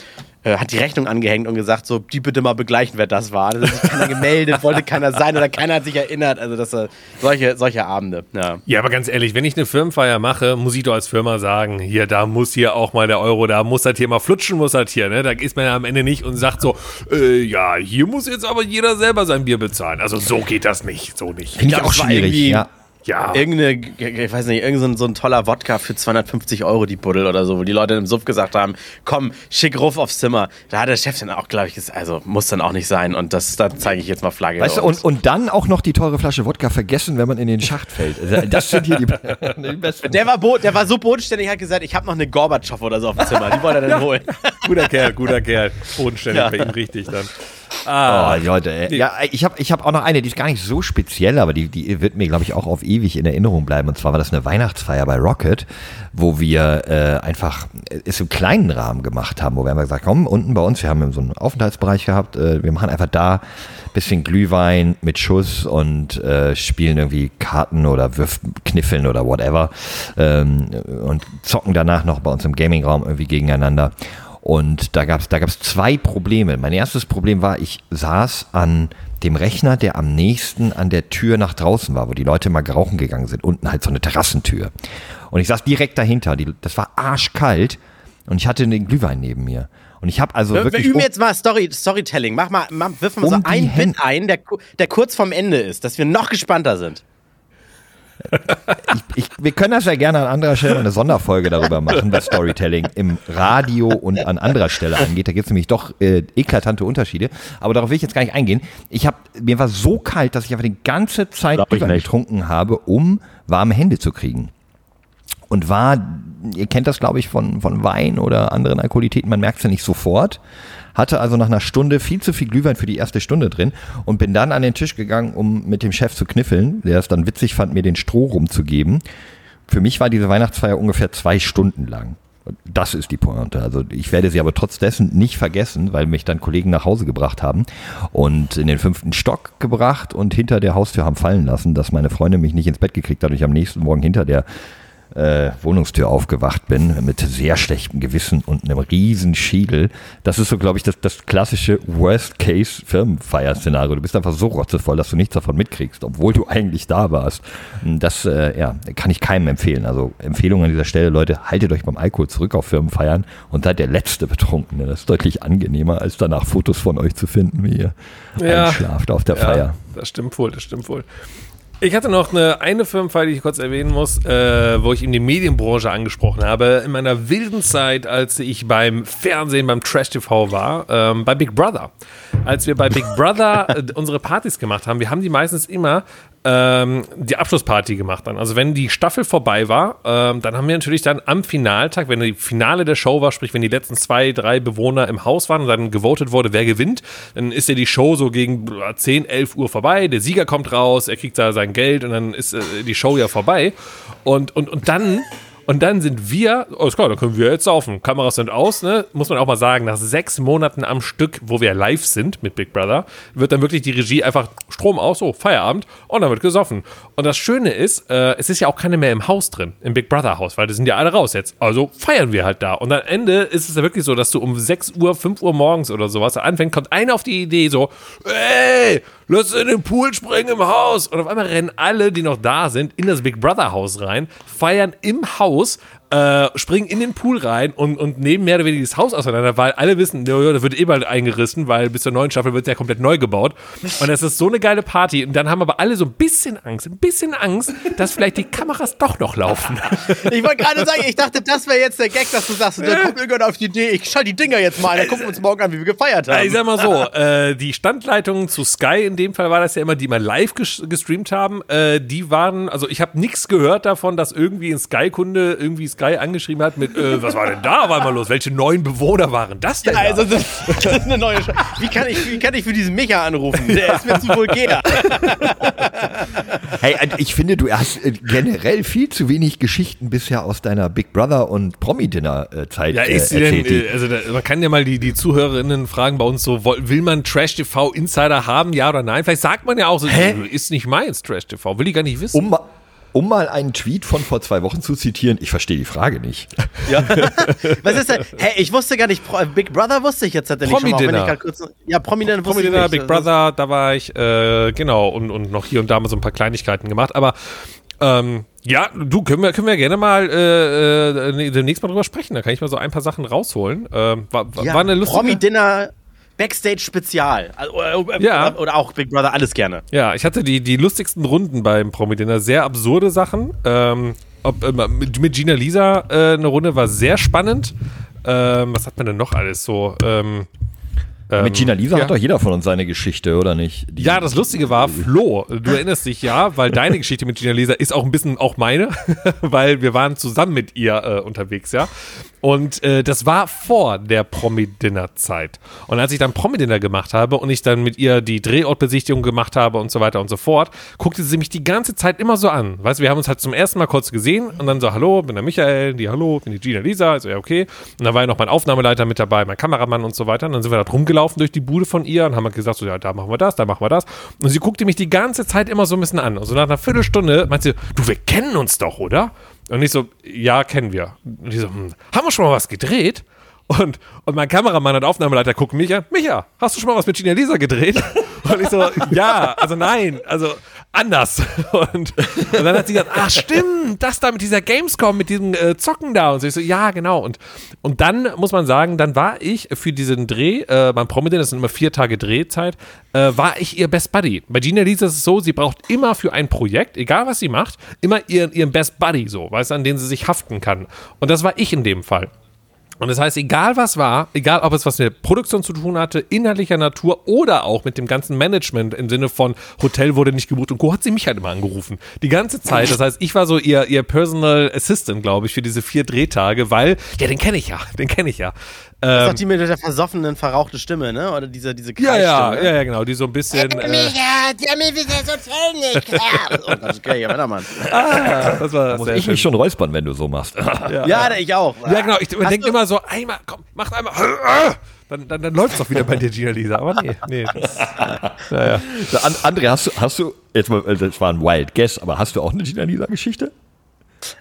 Speaker 3: äh, hat die Rechnung angehängt und gesagt, so, die bitte mal begleichen, wer das war. Da hat sich keiner gemeldet, wollte keiner sein oder keiner hat sich erinnert. Also das äh, solche, solche Abende. Ja.
Speaker 2: ja, aber ganz ehrlich, wenn ich eine Firmenfeier mache, muss ich doch als Firma sagen, hier, da muss hier auch mal der Euro, da muss das hier mal flutschen, muss das hier, ne? Da ist man ja am Ende nicht und sagt so, äh, ja, hier muss jetzt aber jeder selber sein Bier bezahlen. Also so geht das nicht, so nicht.
Speaker 1: Finde ich auch schwierig, ja.
Speaker 3: Ja. Irgendeine, ich weiß nicht, irgendein so, so ein toller Wodka für 250 Euro die Buddel oder so, wo die Leute im Suff gesagt haben, komm, schick Ruf aufs Zimmer. Da hat der Chef dann auch, glaube ich, gesagt, also muss dann auch nicht sein und das, da zeige ich jetzt mal Flagge.
Speaker 1: Weißt du, und, und dann auch noch die teure Flasche Wodka vergessen, wenn man in den Schacht fällt. Also, das sind hier die,
Speaker 3: die besten. Der war, der war so bodenständig, hat gesagt, ich habe noch eine Gorbatschow oder so auf dem Zimmer, die wollte er dann holen.
Speaker 2: guter Kerl, guter Kerl. Bodenständig ja. bei ihm richtig dann.
Speaker 1: Ah. Oh, Leute, ey. Ja, ich habe ich hab auch noch eine, die ist gar nicht so speziell, aber die, die wird mir, glaube ich, auch auf ewig in Erinnerung bleiben. Und zwar war das eine Weihnachtsfeier bei Rocket, wo wir äh, einfach es im kleinen Rahmen gemacht haben, wo wir einfach gesagt komm, unten bei uns, wir haben so einen Aufenthaltsbereich gehabt, äh, wir machen einfach da bisschen Glühwein mit Schuss und äh, spielen irgendwie Karten oder Würf Kniffeln oder whatever ähm, und zocken danach noch bei uns im Gamingraum irgendwie gegeneinander. Und da gab es da gab's zwei Probleme. Mein erstes Problem war, ich saß an dem Rechner, der am nächsten an der Tür nach draußen war, wo die Leute mal rauchen gegangen sind. Unten halt so eine Terrassentür. Und ich saß direkt dahinter. Die, das war arschkalt und ich hatte den Glühwein neben mir. Und ich habe also wir, wirklich.
Speaker 3: Wir üben jetzt mal Story, Storytelling. Mach mal, mach, wirf mal um so ein Bit ein, der, der kurz vorm Ende ist, dass wir noch gespannter sind
Speaker 1: ich, ich, wir können das ja gerne an anderer Stelle eine Sonderfolge darüber machen, was Storytelling im Radio und an anderer Stelle angeht. Da gibt es nämlich doch äh, eklatante Unterschiede. Aber darauf will ich jetzt gar nicht eingehen. Ich habe mir war so kalt, dass ich einfach die ganze Zeit getrunken habe, um warme Hände zu kriegen. Und war, ihr kennt das, glaube ich, von, von Wein oder anderen Alkoholitäten, man merkt es ja nicht sofort hatte also nach einer Stunde viel zu viel Glühwein für die erste Stunde drin und bin dann an den Tisch gegangen, um mit dem Chef zu kniffeln, der es dann witzig fand, mir den Stroh rumzugeben. Für mich war diese Weihnachtsfeier ungefähr zwei Stunden lang. Das ist die Pointe. Also ich werde sie aber trotz dessen nicht vergessen, weil mich dann Kollegen nach Hause gebracht haben und in den fünften Stock gebracht und hinter der Haustür haben fallen lassen, dass meine Freundin mich nicht ins Bett gekriegt hat und ich am nächsten Morgen hinter der äh, Wohnungstür aufgewacht bin, mit sehr schlechtem Gewissen und einem riesen Schiegel. Das ist so, glaube ich, das, das klassische Worst-Case-Firmenfeier-Szenario. Du bist einfach so rotzevoll, dass du nichts davon mitkriegst, obwohl du eigentlich da warst. Das äh, ja, kann ich keinem empfehlen. Also Empfehlung an dieser Stelle, Leute, haltet euch beim Alkohol zurück auf Firmenfeiern und seid der letzte Betrunkene. Das ist deutlich angenehmer, als danach Fotos von euch zu finden, wie ihr ja. einschlaft auf der ja, Feier.
Speaker 2: Das stimmt wohl, das stimmt wohl. Ich hatte noch eine, eine Firmenfeier, die ich kurz erwähnen muss, äh, wo ich eben die Medienbranche angesprochen habe. In meiner wilden Zeit, als ich beim Fernsehen, beim Trash TV war, ähm, bei Big Brother. Als wir bei Big Brother äh, unsere Partys gemacht haben, wir haben die meistens immer ähm, die Abschlussparty gemacht dann. Also wenn die Staffel vorbei war, ähm, dann haben wir natürlich dann am Finaltag, wenn die Finale der Show war, sprich wenn die letzten zwei, drei Bewohner im Haus waren und dann gewotet wurde, wer gewinnt, dann ist ja die Show so gegen 10, 11 Uhr vorbei, der Sieger kommt raus, er kriegt da sein Geld und dann ist äh, die Show ja vorbei. Und, und, und dann und dann sind wir, oh, klar, dann können wir jetzt saufen. Kameras sind aus, ne? Muss man auch mal sagen, nach sechs Monaten am Stück, wo wir live sind mit Big Brother, wird dann wirklich die Regie einfach Strom aus, so Feierabend und dann wird gesoffen. Und das Schöne ist, äh, es ist ja auch keine mehr im Haus drin, im Big Brother Haus, weil die sind ja alle raus jetzt. Also feiern wir halt da. Und am Ende ist es ja wirklich so, dass du um 6 Uhr, 5 Uhr morgens oder sowas anfängt, kommt einer auf die Idee so, ey, lass in den Pool springen im Haus. Und auf einmal rennen alle, die noch da sind, in das Big Brother Haus rein, feiern im Haus aus, äh, springen in den Pool rein und, und nehmen mehr oder weniger das Haus auseinander, weil alle wissen, ja, da wird eh bald eingerissen, weil bis zur neuen Staffel wird es ja komplett neu gebaut. Und das ist so eine geile Party. Und dann haben aber alle so ein bisschen Angst, ein bisschen Angst, dass vielleicht die Kameras doch noch laufen.
Speaker 3: Ich wollte gerade sagen, ich dachte, das wäre jetzt der Gag, dass du sagst, da kommt irgendwann auf die Idee, ich schalte die Dinger jetzt mal, dann gucken wir uns morgen an, wie wir gefeiert haben.
Speaker 2: Ich sag mal so, äh, die Standleitungen zu Sky, in dem Fall war das ja immer, die mal live gestreamt haben, äh, die waren, also ich habe nichts gehört davon, dass irgendwie ein Sky-Kunde irgendwie Sky angeschrieben hat mit, äh, was war denn da auf einmal los? Welche neuen Bewohner waren das denn? Ja, also
Speaker 3: das, das, ist eine neue. Sch wie kann ich, wie kann ich für diesen Micha anrufen? Der ist mir zu vulgär.
Speaker 1: Hey, äh, ich finde, du hast äh, generell viel zu wenig Geschichten bisher aus deiner Big Brother und Promi-Dinner-Zeit. Ja, ist äh,
Speaker 2: denn, äh, also da, man kann ja mal die, die Zuhörerinnen fragen bei uns so, will man Trash TV Insider haben, ja oder nein? Vielleicht sagt man ja auch so, Hä? ist nicht meins Trash TV, will ich gar nicht wissen.
Speaker 1: Um, um mal einen Tweet von vor zwei Wochen zu zitieren, ich verstehe die Frage nicht.
Speaker 3: Ja. Was ist denn? Hey, ich wusste gar nicht, Big Brother wusste ich jetzt tatsächlich
Speaker 2: Promi schon mal. Kurz, ja, Prominent Promi wusste Dinner, ich nicht. Big Brother, da war ich, äh, genau, und, und noch hier und da mal so ein paar Kleinigkeiten gemacht, aber ähm, ja, du, können wir, können wir gerne mal äh, äh demnächst mal drüber sprechen. Da kann ich mal so ein paar Sachen rausholen. Ähm, war,
Speaker 3: ja, war eine lustige... Promi-Dinner Backstage-Spezial. Also, äh, ja. Oder auch Big Brother, alles gerne.
Speaker 2: Ja, ich hatte die, die lustigsten Runden beim Promi-Dinner. Sehr absurde Sachen. Ähm, ob, äh, mit, mit, Gina Lisa äh, eine Runde war sehr spannend. Ähm, was hat man denn noch alles so? Ähm,
Speaker 1: Mit
Speaker 2: Ähm,
Speaker 1: Gina Lisa
Speaker 2: ja.
Speaker 1: hat doch jeder von uns seine Geschichte, oder nicht? Die-
Speaker 2: Ja, das Lustige war, Flo, du erinnerst dich ja, weil deine Geschichte mit Gina Lisa ist auch ein bisschen auch meine, weil wir waren zusammen mit ihr äh, unterwegs, ja. Und äh, das war vor der Promi-Dinner-Zeit. Und als ich dann Promi-Dinner gemacht habe und ich dann mit ihr die Drehortbesichtigung gemacht habe und so weiter und so fort, guckte sie mich die ganze Zeit immer so an. Weißt du, wir haben uns halt zum ersten Mal kurz gesehen und dann so, hallo, bin der Michael, die hallo, bin die Gina Lisa, also ja, okay. Und dann war ja noch mein Aufnahmeleiter mit dabei, mein Kameramann und so weiter. Und dann sind wir da rumgelaufen durch die Bude von ihr und haben halt gesagt, so, ja, da machen wir das, da machen wir das. Und sie guckte mich die ganze Zeit immer so ein bisschen an. Und so nach einer Viertelstunde meinte sie, du, wir kennen uns doch, oder? Und ich so, ja, kennen wir. Und ich so, hm, haben wir schon mal was gedreht? Und, und mein Kameramann und Aufnahmeleiter gucken mich an, Micha, hast du schon mal was mit Gina Lisa gedreht? Und ich so, ja, also nein, also anders. Und, und dann hat sie gesagt, ach stimmt, das da mit dieser Gamescom, mit diesem äh, Zocken da. Und so, ich so, ja, genau. Und, und dann muss man sagen, dann war ich für diesen Dreh, äh, beim Prominent, das sind immer vier Tage Drehzeit, äh, war ich ihr Best Buddy. Bei Gina Lisa ist es so, sie braucht immer für ein Projekt, egal was sie macht, immer ihren, ihren Best Buddy so, weißt du, an den sie sich haften kann. Und das war ich in dem Fall. Und das heißt, egal was war, egal ob es was mit Produktion zu tun hatte, inhaltlicher Natur oder auch mit dem ganzen Management im Sinne von Hotel wurde nicht gebucht und Co., hat sie mich halt immer angerufen. Die ganze Zeit. Das heißt, ich war so ihr, ihr Personal Assistant, glaube ich, für diese vier Drehtage, weil, ja, den kenne ich ja, den kenne ich ja.
Speaker 3: Das ist
Speaker 2: Ähm,
Speaker 3: doch die mit der versoffenen, verrauchten Stimme, ne? Oder diese, diese
Speaker 2: ja, ja,
Speaker 3: Kreisstimme.
Speaker 2: ja, ja, genau, die so ein bisschen. Äh,
Speaker 5: Micha, die haben mir wieder so.
Speaker 3: Oh Gott, okay, ja, warte mal.
Speaker 2: das war
Speaker 1: Muss ich
Speaker 2: schön.
Speaker 1: mich schon räuspern, wenn du so machst.
Speaker 3: Ja, ich auch.
Speaker 2: Ja, genau, ich denke immer so, einmal, komm, mach einmal. Dann, dann, dann läuft es doch wieder bei dir, Gina Lisa. Aber nee, nee. Das, naja.
Speaker 1: An, André, hast du, hast du, jetzt mal, äh, das war ein Wild Guess, aber hast du auch eine Gina Lisa Geschichte?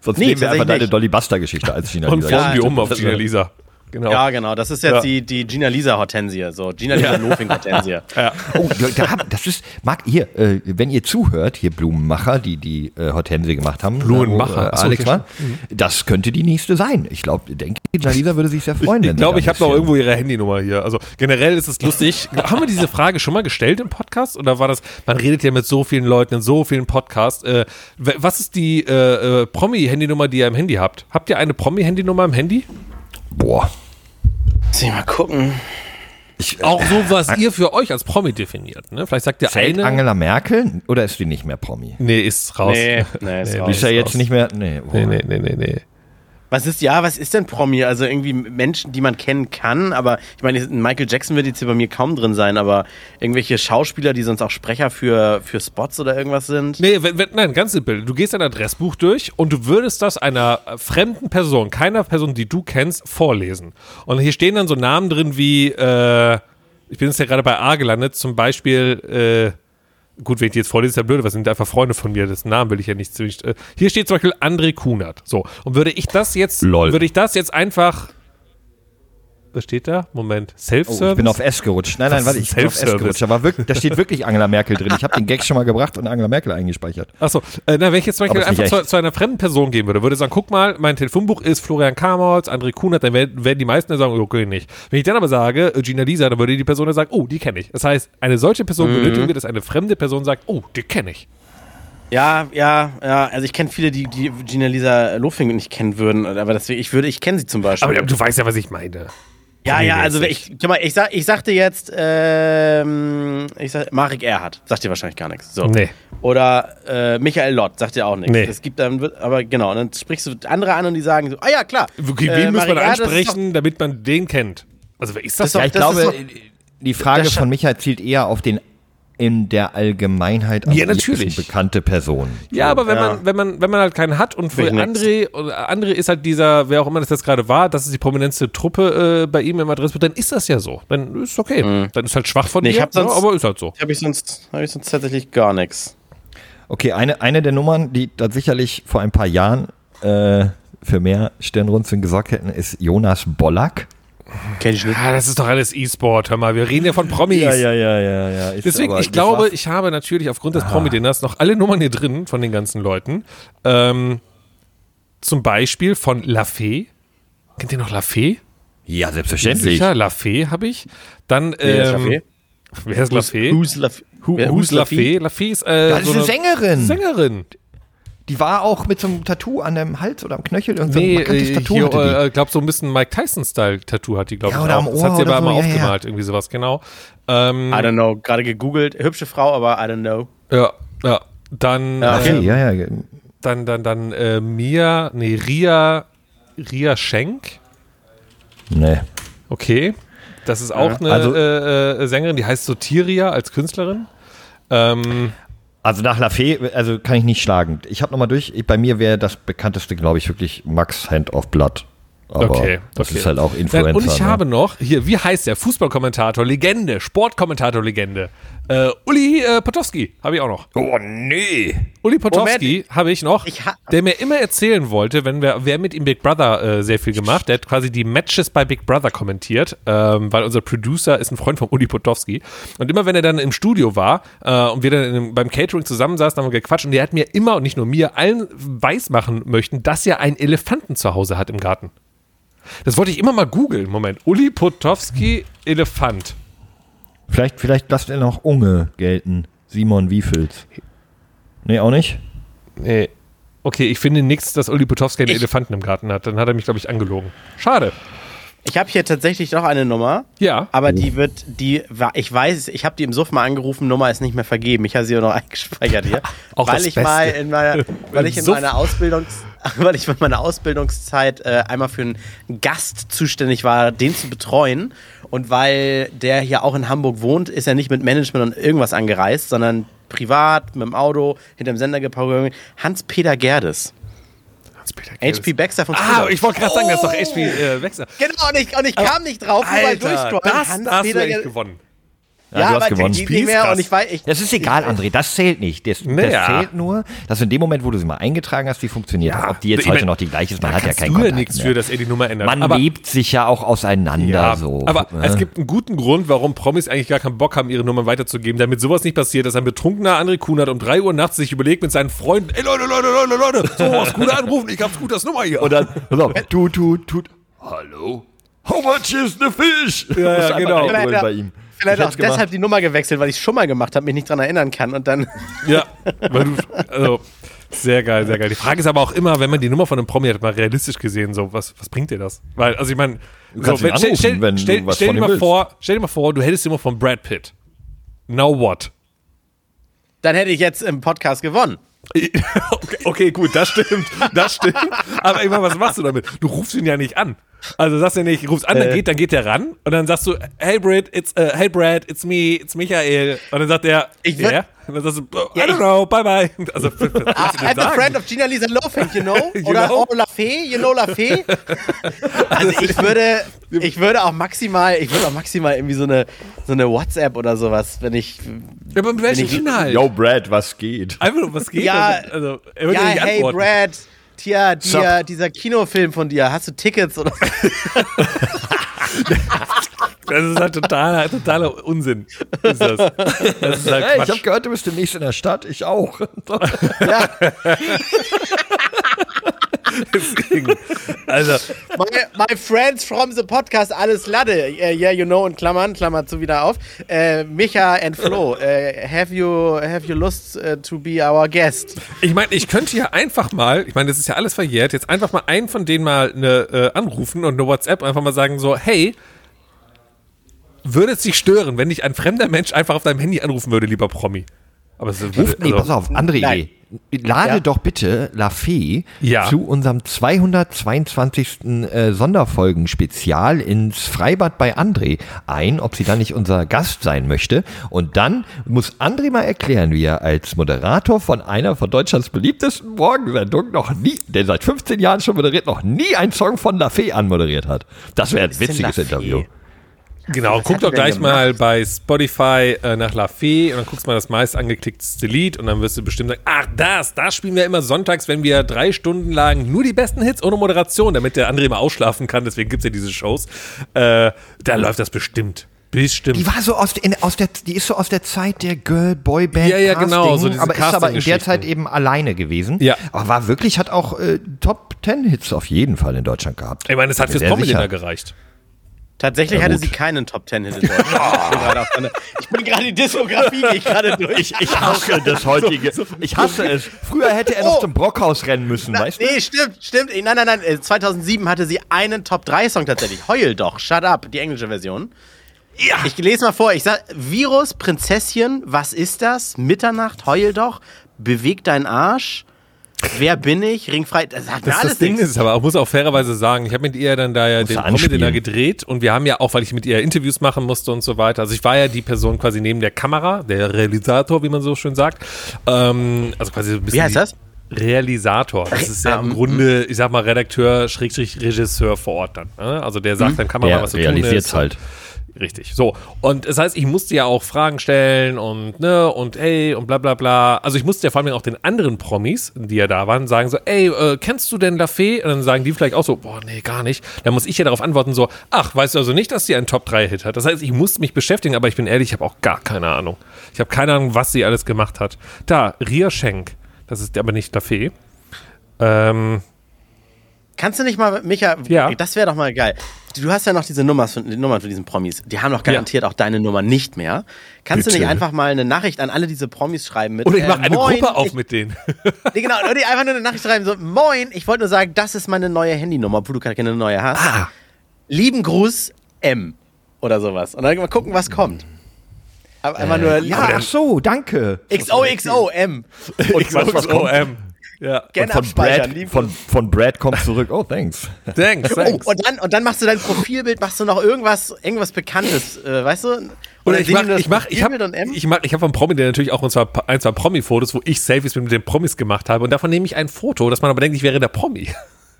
Speaker 1: Sonst
Speaker 3: Nee,
Speaker 1: nehmen wir einfach deine. Dolly Buster Geschichte als Gina
Speaker 2: Und
Speaker 1: Lisa.
Speaker 2: formen die um auf
Speaker 1: Das-
Speaker 2: Gina Lisa. Genau.
Speaker 3: Ja, genau. Das ist jetzt
Speaker 2: Ja.
Speaker 3: die, die Gina Lisa Hortensie. So, Gina Lisa Lofing Hortensie.
Speaker 1: Oh, da, das ist, mag hier, äh, wenn ihr zuhört, hier Blumenmacher, die die äh, Hortensie gemacht haben.
Speaker 2: Blumenmacher.
Speaker 1: da, wo, Äh, Alex war, das könnte die nächste sein. Ich glaube, denke, Gina Lisa würde sich sehr freuen.
Speaker 2: Ich
Speaker 1: wenn sie
Speaker 2: glaube, ich habe noch irgendwo ihre Handynummer hier. Also generell ist es lustig. Haben wir diese Frage schon mal gestellt im Podcast? Oder war das, man redet ja mit so vielen Leuten in so vielen Podcasts. Äh, was ist die äh, äh, Promi-Handynummer, die ihr im Handy habt? Habt ihr eine Promi-Handynummer im Handy?
Speaker 1: Boah.
Speaker 3: Muss ich mal gucken.
Speaker 1: Ich,
Speaker 2: Auch so, was ihr für euch als Promi definiert. Ne? Vielleicht sagt ihr
Speaker 1: Zählt
Speaker 2: eine.
Speaker 1: Angela Merkel oder ist die nicht mehr Promi?
Speaker 2: Nee, ist raus.
Speaker 3: Nee, nee, ist raus.
Speaker 1: Ist ja jetzt nicht mehr. Nee.
Speaker 2: Nee, nee, nee, nee, nee.
Speaker 3: Was ist, ja, was ist denn Promi? Also irgendwie Menschen, die man kennen kann, aber ich meine, Michael Jackson wird jetzt hier bei mir kaum drin sein, aber irgendwelche Schauspieler, die sonst auch Sprecher für, für Spots oder irgendwas sind.
Speaker 2: Nee, wenn, wenn, nein, ganz simpel. Du gehst ein Adressbuch durch und du würdest das einer äh, fremden Person, keiner Person, die du kennst, vorlesen. Und hier stehen dann so Namen drin wie, äh, ich bin jetzt ja gerade bei A gelandet, zum Beispiel, äh, gut, wenn ich die jetzt vorlese, ist ja blöd, was sind einfach Freunde von mir, dessen Namen will ich ja nicht zwingend. Äh, hier steht zum Beispiel André Kunert. So. Und würde ich das jetzt,
Speaker 1: Lol.
Speaker 2: würde ich das jetzt einfach, was steht da? Moment.
Speaker 1: Oh,
Speaker 2: Self-Service?
Speaker 1: ich bin auf S gerutscht. Nein, nein,
Speaker 2: Was
Speaker 1: warte, ich bin auf S gerutscht. Da, war wirklich, da steht wirklich Angela Merkel drin. Ich habe den Gag schon mal gebracht und Angela Merkel eingespeichert.
Speaker 2: Achso, äh, na, wenn ich jetzt zum Beispiel einfach zu, zu einer fremden Person gehen würde, würde sagen, guck mal, mein Telefonbuch ist Florian Kamholz, André Kunert, dann werden, werden die meisten sagen, okay, nicht. Wenn ich dann aber sage, äh, Gina Lisa, dann würde die Person dann sagen, oh, die kenne ich. Das heißt, eine solche Person
Speaker 1: Mhm.
Speaker 2: benötigen wir, dass eine fremde Person sagt, oh, die kenne ich.
Speaker 3: Ja, ja, ja. Also ich kenne viele, die, die Gina Lisa Lofing nicht kennen würden, aber deswegen, ich würde, ich kenne sie zum Beispiel.
Speaker 2: Aber du weißt ja, was ich meine.
Speaker 3: Ja, ja, also ich, guck mal, ich, sag, ich sagte jetzt, ähm, ich sag, Marek Erhardt, sagt dir wahrscheinlich gar nichts. So.
Speaker 2: Nee.
Speaker 3: Oder äh, Michael Lott, sagt dir auch nichts.
Speaker 2: Nee.
Speaker 3: Es gibt dann, aber genau, und dann sprichst du andere an und die sagen so, ah ja, klar.
Speaker 2: Okay,
Speaker 3: äh,
Speaker 2: wen muss man
Speaker 3: Erhardt,
Speaker 2: ansprechen, damit man den kennt? Also, wer ist das?
Speaker 3: Das ist
Speaker 1: Ja,
Speaker 3: doch-
Speaker 1: ich
Speaker 3: das
Speaker 1: glaube, die Frage von Michael zielt eher auf den in der Allgemeinheit am
Speaker 2: Ja, natürlich.
Speaker 1: bekannte Person.
Speaker 2: Ja, aber wenn
Speaker 3: Ja.
Speaker 2: man, wenn man, wenn man halt keinen hat und für. André, oder André ist halt dieser, wer auch immer das jetzt gerade war, das ist die prominenteste Truppe äh, bei ihm im Adressbuch, dann ist das ja so. Dann ist okay. Dann ist halt schwach von
Speaker 3: Nee, ich
Speaker 2: dir,
Speaker 3: hab sonst-
Speaker 2: ja, aber ist halt so.
Speaker 3: Habe ich, sonst- hab ich sonst tatsächlich gar nichts.
Speaker 1: Okay, eine, eine der Nummern, die da sicherlich vor ein paar Jahren äh, für mehr Stirnrunzeln gesorgt hätten, ist Jonas Bollack.
Speaker 3: Kenn ich nicht.
Speaker 2: Ja, das ist doch alles E-Sport, hör mal, wir reden ja von Promis.
Speaker 1: ja, ja, ja, ja. Ist
Speaker 2: Deswegen, ich glaube, ich habe natürlich aufgrund des Promi-Dinners noch alle Nummern hier drin von den ganzen Leuten. Ähm, zum Beispiel von La Fee. Kennt ihr noch La Fee?
Speaker 1: Ja, selbstverständlich.
Speaker 2: Sicher, La Fee habe ich. Dann,
Speaker 3: Wer ist
Speaker 2: ähm,
Speaker 3: Lafay?
Speaker 2: wer ist La Fee?
Speaker 3: Who's La
Speaker 2: Who, who's La Fee? La Fee ist, äh,
Speaker 1: Das ist eine Sängerin.
Speaker 2: Sängerin.
Speaker 1: Die war auch mit so einem Tattoo an dem Hals oder am Knöchel. Irgend so ein
Speaker 2: Nee,
Speaker 1: markantes
Speaker 2: äh,
Speaker 1: Tattoo die.
Speaker 2: äh, glaub so ein bisschen Mike Tyson-Style-Tattoo hat die, glaube
Speaker 1: Ja,
Speaker 2: ich,
Speaker 1: oder
Speaker 2: auch.
Speaker 1: am
Speaker 2: das hat
Speaker 1: Ohr
Speaker 2: sie aber
Speaker 1: oder
Speaker 2: immer
Speaker 1: so, ja, ja.
Speaker 2: aufgemalt, irgendwie sowas, genau. Ähm,
Speaker 3: I don't know, gerade gegoogelt. Hübsche Frau, aber I don't know.
Speaker 2: ja, ja. Dann,
Speaker 3: Ja,
Speaker 1: okay,
Speaker 2: äh,
Speaker 1: ja, ja.
Speaker 2: dann, dann, dann, äh, Mia, nee, Ria, Ria Schenk.
Speaker 1: Nee.
Speaker 2: Okay. Das ist auch eine
Speaker 1: Also-
Speaker 2: äh, äh, Sängerin, die heißt so Tiria als Künstlerin. Ähm,
Speaker 1: Also nach La Fee, also kann ich nicht schlagen. Ich habe nochmal durch, bei mir wäre das bekannteste, glaube ich, wirklich Max Hand of Blood. Aber
Speaker 2: Okay,
Speaker 1: das
Speaker 2: okay.
Speaker 1: ist halt auch Influencer.
Speaker 2: und ich
Speaker 1: ne?
Speaker 2: habe noch, hier, wie heißt der? Fußballkommentator, Legende, Sportkommentator-Legende. Äh, Uli äh, Potowski habe ich auch noch.
Speaker 1: Oh nee.
Speaker 2: Uli Potowski habe ich noch,
Speaker 3: Ich ha-
Speaker 2: der mir immer erzählen wollte, wenn wir, wer mit ihm Big Brother äh, sehr viel gemacht, der hat quasi die Matches bei Big Brother kommentiert, ähm, weil unser Producer ist ein Freund von Uli Potowski. Und immer wenn er dann im Studio war äh, und wir dann in, beim Catering zusammensaßen, haben wir gequatscht und der hat mir immer und nicht nur mir allen weismachen möchten, dass er einen Elefanten zu Hause hat im Garten. Das wollte ich immer mal googeln. Moment. Uli Potowski, Elefant.
Speaker 1: Vielleicht, vielleicht lasst er noch Unge gelten. Simon Wiefels. Nee, auch nicht?
Speaker 2: Nee. Okay, ich finde nichts, dass Uli Potowski einen
Speaker 3: Ich-
Speaker 2: Elefanten im Garten hat. Dann hat er mich, glaube ich, angelogen. Schade.
Speaker 3: Ich habe hier tatsächlich noch eine Nummer.
Speaker 2: Ja.
Speaker 3: Aber die wird, die war, ich weiß, ich habe die im Suff mal angerufen, Nummer ist nicht mehr vergeben. Ich habe sie auch noch eingespeichert hier.
Speaker 2: Auch
Speaker 3: weil
Speaker 2: das
Speaker 3: ich
Speaker 2: Beste.
Speaker 3: mal in meiner, weil ich in
Speaker 2: Suff.
Speaker 3: meiner Ausbildungs, weil ich in meiner Ausbildungszeit äh, einmal für einen Gast zuständig war, den zu betreuen. Und weil der hier auch in Hamburg wohnt, ist er nicht mit Management und irgendwas angereist, sondern privat, mit dem Auto, hinterm Sender geparkt. Hans-Peter Gerdes.
Speaker 2: Hans-Peter
Speaker 3: HP Baxter von
Speaker 2: Ah,
Speaker 3: Thriller.
Speaker 2: ich wollte gerade sagen, das ist doch HP äh, Wechsel.
Speaker 3: Genau, und ich, und ich kam nicht drauf, nur weil
Speaker 2: Alter,
Speaker 3: durchscrollen.
Speaker 2: das, da hast du
Speaker 3: Hans-Peter
Speaker 2: eigentlich
Speaker 3: Gerdes-
Speaker 2: gewonnen.
Speaker 1: Ja,
Speaker 3: Ja,
Speaker 1: du hast
Speaker 3: aber
Speaker 1: gewonnen.
Speaker 3: die nicht mehr und ich weiß, ich,
Speaker 1: Das ist egal, André, das zählt nicht. Das,
Speaker 2: Naja.
Speaker 1: das zählt nur, dass in dem Moment, wo du sie mal eingetragen hast, die funktioniert hat. Ob die jetzt heute
Speaker 2: mein,
Speaker 1: noch die gleiche ist, man hat ja keinen
Speaker 2: du ja
Speaker 1: Kontakt
Speaker 2: nichts
Speaker 1: mehr.
Speaker 2: für, dass er die Nummer ändert.
Speaker 1: Man
Speaker 2: aber,
Speaker 1: lebt sich ja auch auseinander
Speaker 2: ja,
Speaker 1: so.
Speaker 2: aber
Speaker 1: ne?
Speaker 2: es gibt einen guten Grund, warum Promis eigentlich gar keinen Bock haben, ihre Nummern weiterzugeben, damit sowas nicht passiert, dass ein betrunkener André Kunert um 3 Uhr nachts sich überlegt mit seinen Freunden, ey Leute, Leute, Leute, Leute, so, Scooter anrufen, ich hab Scooters Nummer hier.
Speaker 1: Und dann, auf, tut, tut, tut. Hallo? How much is the fish?
Speaker 2: Ja, ja, genau.
Speaker 1: bei ihm.
Speaker 3: Vielleicht
Speaker 1: Ich
Speaker 3: auch
Speaker 1: gemacht.
Speaker 3: deshalb die Nummer gewechselt, weil ich es schon mal gemacht habe, mich nicht dran erinnern kann und dann.
Speaker 2: Ja, weil du, also, sehr geil, sehr geil. Die Frage ist aber auch immer, wenn man die Nummer von einem Promi hat, mal realistisch gesehen, so, was, was bringt dir das? Weil, also ich meine, so,
Speaker 1: kannst ihn
Speaker 2: wenn- stell,
Speaker 1: anrufen,
Speaker 2: stell, stell,
Speaker 1: was
Speaker 2: stell dir mal
Speaker 1: willst.
Speaker 2: vor, stell dir mal vor, du hättest die Nummer von Brad Pitt. Now what?
Speaker 3: Dann hätte ich jetzt im Podcast gewonnen.
Speaker 2: Okay, okay, gut, das stimmt, das stimmt. Aber ich meine, was machst du damit? Du rufst ihn ja nicht an. Also sagst du nicht, rufst an, dann geht, dann geht der ran und dann sagst du, hey Brad, it's, uh, hey Brad, it's me, it's Michael. Und dann sagt er,
Speaker 3: Ich würd-
Speaker 2: yeah? Und dann sagst du, oh, I
Speaker 3: Ja,
Speaker 2: don't
Speaker 3: ich-
Speaker 2: know, bye bye. Also, was denn
Speaker 3: I'm a friend of Gina Lisa Lofink, you know?
Speaker 2: You
Speaker 3: Oder
Speaker 2: know?
Speaker 3: Oh La Fee, you know La Fee? Also ich würde, ich würde auch maximal, ich würde auch maximal irgendwie so eine, so eine WhatsApp oder sowas, wenn ich.
Speaker 2: Ja, aber mit welchem
Speaker 3: ich-
Speaker 2: Inhalt?
Speaker 1: Yo, Brad, was geht?
Speaker 2: Einfach nur, was geht?
Speaker 3: Ja,
Speaker 2: also, er wird
Speaker 3: Ja,
Speaker 2: ja nicht
Speaker 3: hey
Speaker 2: antworten.
Speaker 3: Brad, tja,
Speaker 1: Sup?
Speaker 3: dieser Kinofilm von dir, hast du Tickets oder?
Speaker 2: Das ist halt totaler, totaler Unsinn. Ist das. das ist halt
Speaker 1: Hey, ich habe gehört, du bist demnächst in der Stadt. Ich auch.
Speaker 2: Deswegen. Also,
Speaker 3: My, my friends from the podcast, alles Lade. Uh, yeah, you know, in Klammern, Klammer zu wieder auf. Uh, Micha and Flo, uh, have you have you lust uh, to be our guest?
Speaker 2: ich meine, ich könnte ja einfach mal, ich meine, das ist ja alles verjährt, jetzt einfach mal einen von denen mal ne, äh, anrufen und eine WhatsApp einfach mal sagen so, hey, würde es dich stören, wenn dich ein fremder Mensch einfach auf deinem Handy anrufen würde, lieber Promi? Aber es würde,
Speaker 1: Ruf, nee, pass auf, andere
Speaker 3: Nein.
Speaker 1: Idee. Lade
Speaker 3: Ja.
Speaker 1: doch bitte La Fee
Speaker 2: Ja.
Speaker 1: zu unserem 222. Äh, Sonderfolgen-Spezial ins Freibad bei André ein, ob sie dann nicht unser Gast sein möchte. Und dann muss André mal erklären, wie er als Moderator von einer von Deutschlands beliebtesten Morgensendungen noch nie, der seit 15 Jahren schon moderiert, noch nie einen Song von La Fee anmoderiert hat. Das wäre ein witziges? Interview.
Speaker 2: Genau, guck doch gleich
Speaker 3: gemacht?
Speaker 2: mal bei Spotify äh, nach La Fee und dann guckst mal das meist angeklickteste Lied und dann wirst du bestimmt sagen, ach das, da spielen wir immer sonntags, wenn wir drei Stunden lang nur die besten Hits ohne Moderation, damit der André mal ausschlafen kann, deswegen gibt's ja diese Shows. Äh, da läuft das bestimmt. Bestimmt.
Speaker 1: Die war so aus, in, aus der, die ist so aus der Zeit der Girl Boy Band.
Speaker 2: Ja, ja, genau, so
Speaker 1: aber ist aber in der. Zeit eben alleine gewesen.
Speaker 2: Ja.
Speaker 1: Aber war wirklich, hat auch äh, Top Ten Hits auf jeden Fall in Deutschland gehabt.
Speaker 2: ich meine, es hat fürs
Speaker 1: sicher.
Speaker 2: gereicht.
Speaker 3: Tatsächlich
Speaker 1: Ja,
Speaker 3: hatte
Speaker 1: gut.
Speaker 3: sie keinen Top Ten Hit in Deutschland. Ich bin gerade die Diskografie, gehe ich gerade durch.
Speaker 1: Ich, hasse das heutige. Ich hasse es. Früher hätte er noch
Speaker 3: Oh.
Speaker 1: zum Brockhaus rennen müssen,
Speaker 3: Na,
Speaker 1: weißt du?
Speaker 3: nee, stimmt, stimmt. Nein, nein, nein. äh, 2007 hatte sie einen Top 3 Song tatsächlich. Heul doch, Shut Up, die englische Version. Ja. Ich lese mal vor. Ich sag Virus, Prinzesschen, was ist das? Mitternacht, heul doch, beweg dein Arsch. Wer bin ich? Ringfrei. Das sagt
Speaker 2: Das,
Speaker 3: alles
Speaker 2: das Ding
Speaker 3: nichts.
Speaker 2: ist aber, auch muss auch fairerweise sagen, ich habe mit ihr dann da ja den
Speaker 1: du
Speaker 2: Promi Dinner
Speaker 1: anspielen.
Speaker 2: gedreht und wir haben ja auch, weil ich mit ihr Interviews machen musste und so weiter. Also ich war ja die Person quasi neben der Kamera, der Realisator, wie man so schön sagt. Ähm, also quasi so ein bisschen
Speaker 3: Wie heißt das?
Speaker 2: Realisator. Das ist ja im
Speaker 3: mm,
Speaker 2: Grunde, ich sag mal, Redakteur, Schrägstrich, Regisseur vor Ort dann. Ne? Also der sagt dann Kamera,
Speaker 1: Der
Speaker 2: was zu tun
Speaker 1: realisiert
Speaker 2: ist.
Speaker 1: halt.
Speaker 2: Richtig. So. Und das heißt, ich musste ja auch Fragen stellen und, ne, und hey, und bla bla bla. Also ich musste ja vor allem auch den anderen Promis, die ja da waren, sagen so, ey, äh, kennst du denn Lafay? Und dann sagen die vielleicht auch so, boah, nee, gar nicht. Dann muss ich ja darauf antworten so, ach, weißt du also nicht, dass sie einen Top-3-Hit hat? Das heißt, ich musste mich beschäftigen, aber ich bin ehrlich, ich habe auch gar keine Ahnung. Ich habe keine Ahnung, was sie alles gemacht hat. Da, Ria Schenk. Das ist aber nicht Lafay. Ähm,
Speaker 3: Kannst du nicht mal, Micha,
Speaker 2: Ja.
Speaker 3: das wäre doch mal geil. Du hast ja noch diese Nummern von, die Nummern von diesen Promis. Die haben doch garantiert auch deine Nummer nicht mehr. Kannst du
Speaker 2: Bitte.
Speaker 3: nicht einfach mal eine Nachricht an alle diese Promis schreiben mit
Speaker 2: oder ich
Speaker 3: äh,
Speaker 2: mache eine
Speaker 3: Moin,
Speaker 2: Gruppe auf
Speaker 3: ich,
Speaker 2: mit denen.
Speaker 3: Nee, genau, oder die einfach nur eine Nachricht schreiben, so, moin, ich wollte nur sagen, das ist meine neue Handynummer, obwohl du gar keine neue hast.
Speaker 2: Ah.
Speaker 3: Lieben Gruß, M. Oder sowas. Und dann mal gucken, was kommt. Aber Einfach nur,
Speaker 1: Ja, ach so, danke.
Speaker 3: XOXO, M.
Speaker 1: Und kommt?
Speaker 2: XOXOM. Ja.
Speaker 3: Gerne
Speaker 1: Von. Brad,
Speaker 3: lieben
Speaker 1: von, von Brad kommt zurück. Oh, thanks.
Speaker 2: Thanks,
Speaker 3: Oh,
Speaker 2: thanks.
Speaker 3: und dann, und dann machst du dein Profilbild, machst du noch irgendwas, irgendwas Bekanntes, äh, weißt du? Und
Speaker 2: Oder ich mach, ich mach, ich hab,
Speaker 3: Profilbild und M.
Speaker 2: ich mach, ich hab vom Promi der natürlich auch und zwar ein, zwei Promi-Fotos, wo ich Selfies mit den Promis gemacht habe und davon nehme ich ein Foto, dass man aber denkt, ich wäre der Promi.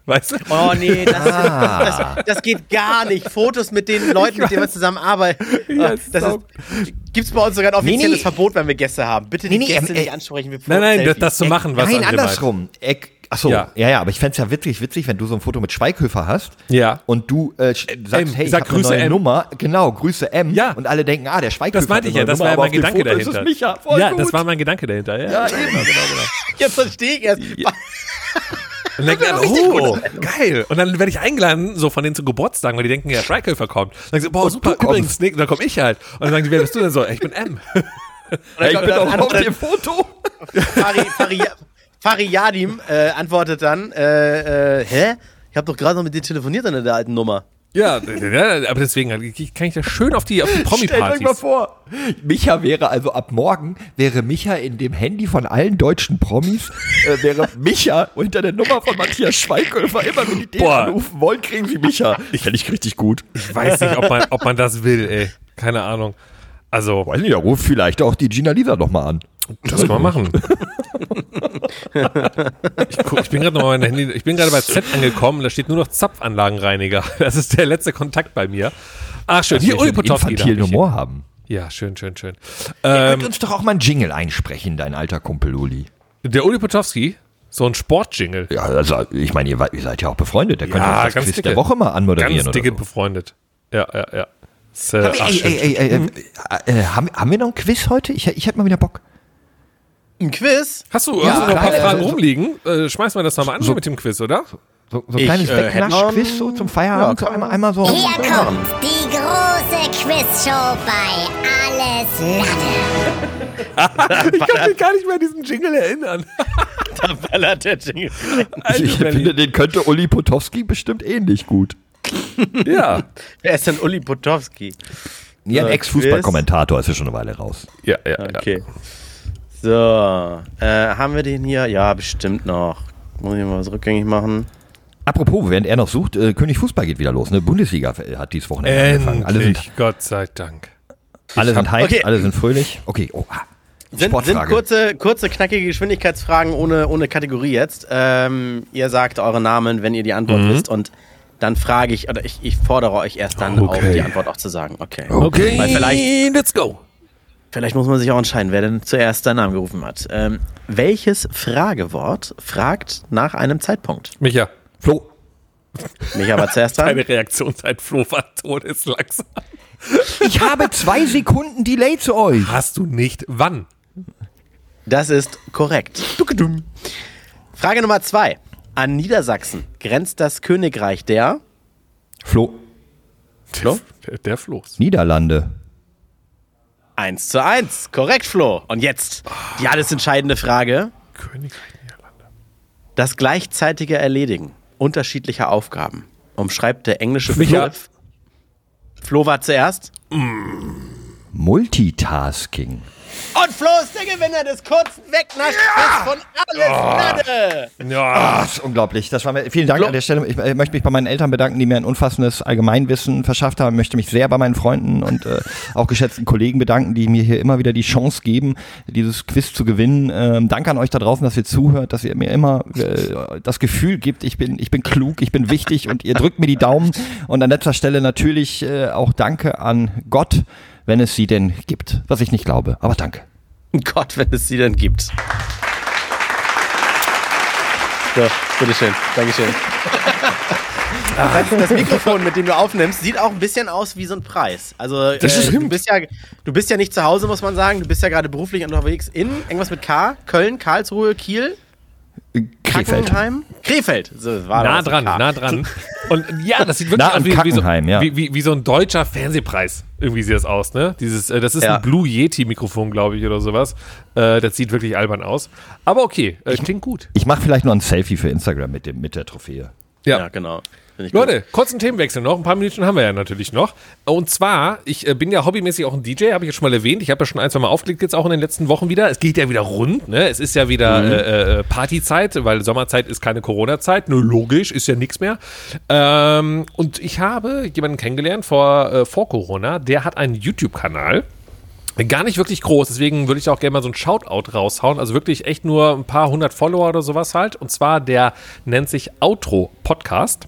Speaker 2: Weißt du?
Speaker 3: Oh nee, das,
Speaker 2: Ah.
Speaker 3: das, das geht gar nicht. Fotos mit den Leuten, mit denen wir zusammen arbeiten.
Speaker 2: Ja,
Speaker 3: Ah, das ist, gibt's bei uns sogar ein offizielles
Speaker 1: Nee, nee.
Speaker 3: Verbot, wenn wir Gäste haben. Bitte die
Speaker 1: Nee, nee,
Speaker 3: Gäste
Speaker 1: ähm,
Speaker 3: nicht
Speaker 1: äh,
Speaker 3: ansprechen. Wir
Speaker 2: Nein, nein, das,
Speaker 3: Selfies.
Speaker 2: das zu machen, was
Speaker 1: Nein, andersrum. Eck, achso,
Speaker 2: Ja.
Speaker 1: ja, ja, aber ich fänd's ja witzig, witzig, wenn du so ein Foto mit Schweighöfer hast
Speaker 2: Ja.
Speaker 1: und du äh, sch- sagst,
Speaker 2: M,
Speaker 1: hey, ich
Speaker 2: sag
Speaker 1: hab eine
Speaker 2: Grüße
Speaker 1: neue
Speaker 2: M.
Speaker 1: Nummer, genau, Grüße M
Speaker 2: Ja.
Speaker 1: und alle denken, ah, der Schweighöfer
Speaker 2: Das meinte ich ja,
Speaker 1: eine
Speaker 2: das
Speaker 1: neue
Speaker 2: war ja
Speaker 1: Nummer,
Speaker 2: mein Gedanke dahinter.
Speaker 1: es Micha, voll
Speaker 2: ja,
Speaker 1: gut.
Speaker 2: das war mein Gedanke dahinter. Ja, ja, genau, genau, genau.
Speaker 3: Jetzt verstehe ich erst.
Speaker 2: Und dann denkt man, oh, geil. Und dann werde ich eingeladen, so von denen zu Geburtstagen, weil die denken, ja, Schweighöfer kommt. Dann sagen sie, boah, super, übrigens, Nick, und dann komme ich halt. Und dann sagen die, wer bist du denn so? Ich bin M.
Speaker 1: Hey, ich bin
Speaker 3: dann
Speaker 1: auch auf dem Foto.
Speaker 3: Fari, Fari, Fari Yadim äh, antwortet dann, äh, äh, hä? Ich habe doch gerade noch mit dir telefoniert an der alten Nummer.
Speaker 2: Ja, aber deswegen kann ich das schön auf die, auf die
Speaker 1: Stellt euch mal
Speaker 2: Promi-Partys.
Speaker 1: vor, Micha wäre also ab morgen, wäre Micha in dem Handy von allen deutschen Promis, äh, wäre Micha unter der Nummer von Matthias Schweighöfer. Immer wenn die
Speaker 2: Boah.
Speaker 1: anrufen wollen, kriegen sie Micha. Ich fände ich richtig gut.
Speaker 2: Ich weiß nicht, ob man, ob man das will, ey. Keine Ahnung. Also,
Speaker 1: Weiß nicht, ja, ruf vielleicht auch die Gina Lisa noch mal an.
Speaker 2: das kann man machen. Ich, guck, ich bin gerade noch mein Handy, ich bin gerade bei Z angekommen, da steht nur noch Zapfanlagenreiniger. Das ist der letzte Kontakt bei mir. Ach schön, hier Uli Potowski. da
Speaker 1: infantilen. Humor haben.
Speaker 2: Ja, schön, schön, schön.
Speaker 1: Ihr
Speaker 2: Ähm,
Speaker 1: könnt uns doch auch mal einen Jingle einsprechen, dein alter Kumpel Uli.
Speaker 2: der Uli Potowski, so ein Sportjingle.
Speaker 1: Ja, also ich meine, ihr, ihr seid ja auch befreundet. Der könnte
Speaker 2: Ja,
Speaker 1: uns das
Speaker 2: ganz
Speaker 1: Quiz
Speaker 2: dicke.
Speaker 1: der Woche mal anmoderieren
Speaker 2: Ganz
Speaker 1: oder
Speaker 2: dicke
Speaker 1: so.
Speaker 2: befreundet. Ja, ja, ja. Ist, äh, ach,
Speaker 1: Ey,
Speaker 2: schön.
Speaker 1: ey, ey, ey, äh, äh, haben, haben wir noch ein Quiz heute? Ich, ich hätte mal wieder Bock.
Speaker 3: Ein Quiz?
Speaker 2: Hast du,
Speaker 1: Ja,
Speaker 2: hast du noch ein paar Fragen
Speaker 1: so-
Speaker 2: rumliegen? Äh, schmeiß mal das nochmal an
Speaker 1: so-
Speaker 2: mit dem Quiz, oder?
Speaker 1: So, so ein kleines Wegnasch-Quiz so zum Feierabend.
Speaker 3: Ja,
Speaker 1: so einmal, einmal so.
Speaker 5: Hier kommt die große Quizshow bei Alles Lade.
Speaker 2: Ich kann mich gar nicht mehr an diesen Jingle erinnern.
Speaker 3: Da ballert der Jingle.
Speaker 1: Ich, ich finde, den könnte Uli Potowski bestimmt ähnlich gut.
Speaker 2: Ja.
Speaker 3: Wer ist denn Uli Potowski?
Speaker 1: Ja, ein Ex-Fußballkommentator ist ja schon eine Weile raus.
Speaker 2: Ja, ja, ja.
Speaker 3: Okay. So, äh, haben wir den hier? Ja, bestimmt noch. Muss ich mal was rückgängig machen.
Speaker 1: Apropos, während er noch sucht, äh, König Fußball geht wieder los. Ne? Bundesliga hat dieses Wochenende angefangen. Alle
Speaker 2: Endlich,
Speaker 1: sind,
Speaker 2: Gott sei Dank.
Speaker 1: alle sind hyped,
Speaker 3: Okay.
Speaker 1: alle sind fröhlich. Okay, oh, ah,
Speaker 3: Sind, sind kurze, kurze, knackige Geschwindigkeitsfragen ohne, ohne Kategorie jetzt. Ähm, ihr sagt eure Namen, wenn ihr die Antwort wisst und dann frage ich, oder ich, ich fordere euch erst dann auf,
Speaker 2: Okay.
Speaker 3: die Antwort auch zu sagen. Okay.
Speaker 2: Okay,
Speaker 3: Weil vielleicht,
Speaker 2: let's go.
Speaker 3: vielleicht muss man sich auch entscheiden, wer denn zuerst seinen Namen gerufen hat. Ähm, welches Fragewort fragt nach einem Zeitpunkt?
Speaker 2: Micha,
Speaker 1: Flo,
Speaker 3: Mich aber zuerst dran.
Speaker 2: deine Reaktionszeit Flo war tot ist langsam.
Speaker 1: ich habe zwei Sekunden Delay zu euch.
Speaker 2: Hast du nicht wann?
Speaker 3: Das ist korrekt. Frage Nummer zwei. An Niedersachsen grenzt das Königreich der.
Speaker 1: Flo,
Speaker 3: Flo?
Speaker 2: Der, der Floß.
Speaker 1: Niederlande.
Speaker 3: Eins zu eins. Korrekt, Flo. Und jetzt die alles entscheidende Frage.
Speaker 2: Königreich Niederlande.
Speaker 3: Das gleichzeitige Erledigen unterschiedlicher Aufgaben umschreibt der englische. Begriff. Flo war zuerst.
Speaker 1: Multitasking.
Speaker 3: Und Flo ist der Gewinner des kurzen Wegnachts von Alles Lade.
Speaker 2: Ja.
Speaker 1: Das ist unglaublich. Das war mir, vielen Dank an der Stelle. Ich äh, möchte mich bei meinen Eltern bedanken, die mir ein unfassendes Allgemeinwissen verschafft haben. Ich möchte mich sehr bei meinen Freunden und äh, auch geschätzten Kollegen bedanken, die mir hier immer wieder die Chance geben, dieses Quiz zu gewinnen. Ähm, danke an euch da draußen, dass ihr zuhört, dass ihr mir immer äh, das Gefühl gibt, ich bin, ich bin klug, ich bin wichtig und ihr drückt mir die Daumen. Und an letzter Stelle natürlich äh, auch Danke an Gott, wenn es sie denn gibt. Was ich nicht glaube, aber danke.
Speaker 3: Gott, wenn es sie denn gibt. So, bitteschön. Dankeschön. Das Mikrofon, mit dem du aufnimmst, sieht auch ein bisschen aus wie so ein Preis. Also äh, du, bist ja, du bist ja nicht zu Hause, muss man sagen. Du bist ja gerade beruflich unterwegs in irgendwas mit K, Köln, Karlsruhe, Kiel,
Speaker 1: Krefeld.
Speaker 3: Kackenheim, Krefeld. So, war
Speaker 2: Nah
Speaker 3: das
Speaker 2: dran, nah dran. Und ja, das sieht wirklich
Speaker 1: Nah
Speaker 2: wie, wie, so,
Speaker 1: ja.
Speaker 2: wie, wie, wie so ein deutscher Fernsehpreis. Irgendwie sieht das aus, ne? Dieses, äh, das ist
Speaker 3: Ja.
Speaker 2: ein Blue Yeti-Mikrofon, glaube ich, oder sowas. Äh, das sieht wirklich albern aus. Aber okay, äh, klingt gut.
Speaker 1: Ich mache vielleicht noch ein Selfie für Instagram mit, dem, mit der Trophäe.
Speaker 3: Ja, genau.
Speaker 2: Leute, kurzen Themenwechsel noch. Ein paar Minuten haben wir ja natürlich noch. Und zwar, ich äh, bin ja hobbymäßig auch ein DJ, habe ich jetzt schon mal erwähnt. Ich habe ja schon ein, zwei Mal aufgelegt jetzt auch in den letzten Wochen wieder. Es geht ja wieder rund, ne? Es ist ja wieder äh, äh, Partyzeit, weil Sommerzeit ist keine Corona-Zeit. Nur logisch, ist ja nichts mehr. Ähm, und ich habe jemanden kennengelernt vor, äh, vor Corona, der hat einen YouTube-Kanal. Gar nicht wirklich groß, deswegen würde ich auch gerne mal so ein Shoutout raushauen. Also wirklich echt nur ein paar hundert Follower oder sowas halt. Und zwar der nennt sich Outro Podcast.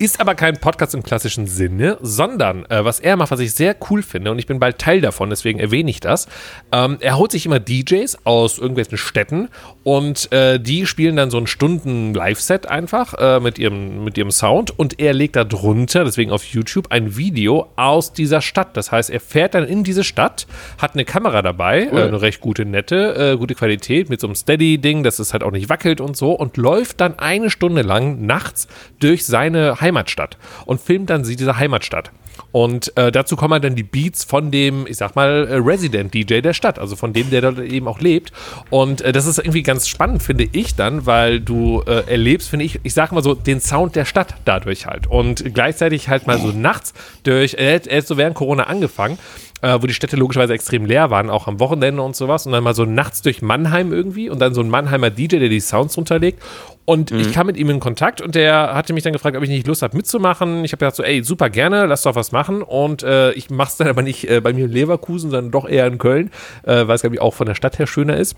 Speaker 2: Ist aber kein Podcast im klassischen Sinne, sondern äh, was er macht, was ich sehr cool finde, und ich bin bald Teil davon, deswegen erwähne ich das. Ähm, er holt sich immer DJs aus irgendwelchen Städten und äh, die spielen dann so ein Stunden Live-Set einfach äh, mit, ihrem, mit ihrem Sound und er legt da drunter, deswegen auf YouTube, ein Video aus dieser Stadt. Das heißt, er fährt dann in diese Stadt, hat eine Kamera dabei, äh, eine recht gute, nette, äh, gute Qualität mit so einem Steady-Ding, dass es halt auch nicht wackelt und so und läuft dann eine Stunde lang nachts durch seine Heimatstadt und filmt dann sie diese Heimatstadt. Und äh, dazu kommen dann die Beats von dem, ich sag mal, äh, Resident-DJ der Stadt, also von dem, der dort eben auch lebt. Und äh, das ist irgendwie ganz spannend, finde ich dann, weil du äh, erlebst, finde ich, ich sag mal so, den Sound der Stadt dadurch halt. Und gleichzeitig halt mal so nachts durch, er er hat so während Corona angefangen, äh, wo die Städte logischerweise extrem leer waren, auch am Wochenende und sowas. Und dann mal so nachts durch Mannheim irgendwie und dann so ein Mannheimer DJ, der die Sounds runterlegt. Und ich kam mit ihm in Kontakt und der hatte mich dann gefragt, ob ich nicht Lust habe mitzumachen. Ich habe gesagt so, ey, super gerne, lass doch was machen. Und äh, ich mache es dann aber nicht äh, bei mir in Leverkusen, sondern doch eher in Köln, äh, weil es, glaube ich, auch von der Stadt her schöner ist.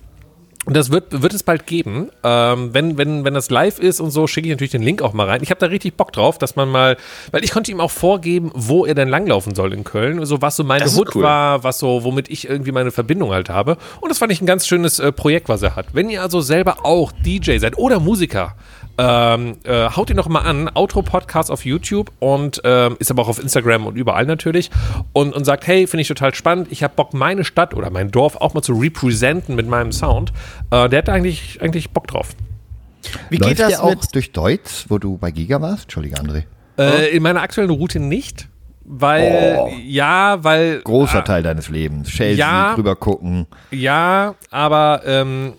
Speaker 2: Und das wird, wird es bald geben. Ähm, wenn, wenn, wenn das live ist und so, schicke ich natürlich den Link auch mal rein. Ich habe da richtig Bock drauf, dass man mal, weil ich konnte ihm auch vorgeben, wo er denn langlaufen soll in Köln. So was so meine Hut
Speaker 3: cool.
Speaker 2: war, was so, womit ich irgendwie meine Verbindung halt habe. Und das fand ich ein ganz schönes äh, Projekt, was er hat. Wenn ihr also selber auch DJ seid oder Musiker, ähm, äh, haut ihn noch mal an, Outro-Podcast auf YouTube und ähm, ist aber auch auf Instagram und überall natürlich und, und sagt, hey, finde ich total spannend, ich habe Bock, meine Stadt oder mein Dorf auch mal zu representen mit meinem Sound. Äh, der hat da eigentlich, eigentlich Bock drauf.
Speaker 3: Wie
Speaker 1: Läuft
Speaker 3: geht das
Speaker 1: der auch
Speaker 3: mit.
Speaker 1: durch Deutsch, wo du bei Giga warst? Entschuldige, André.
Speaker 2: Äh, in meiner aktuellen Route nicht, weil,
Speaker 1: Oh.
Speaker 2: ja, weil
Speaker 1: Großer Teil deines Lebens. Chelsea,
Speaker 2: Ja.
Speaker 1: drüber gucken.
Speaker 2: Ja, aber ähm,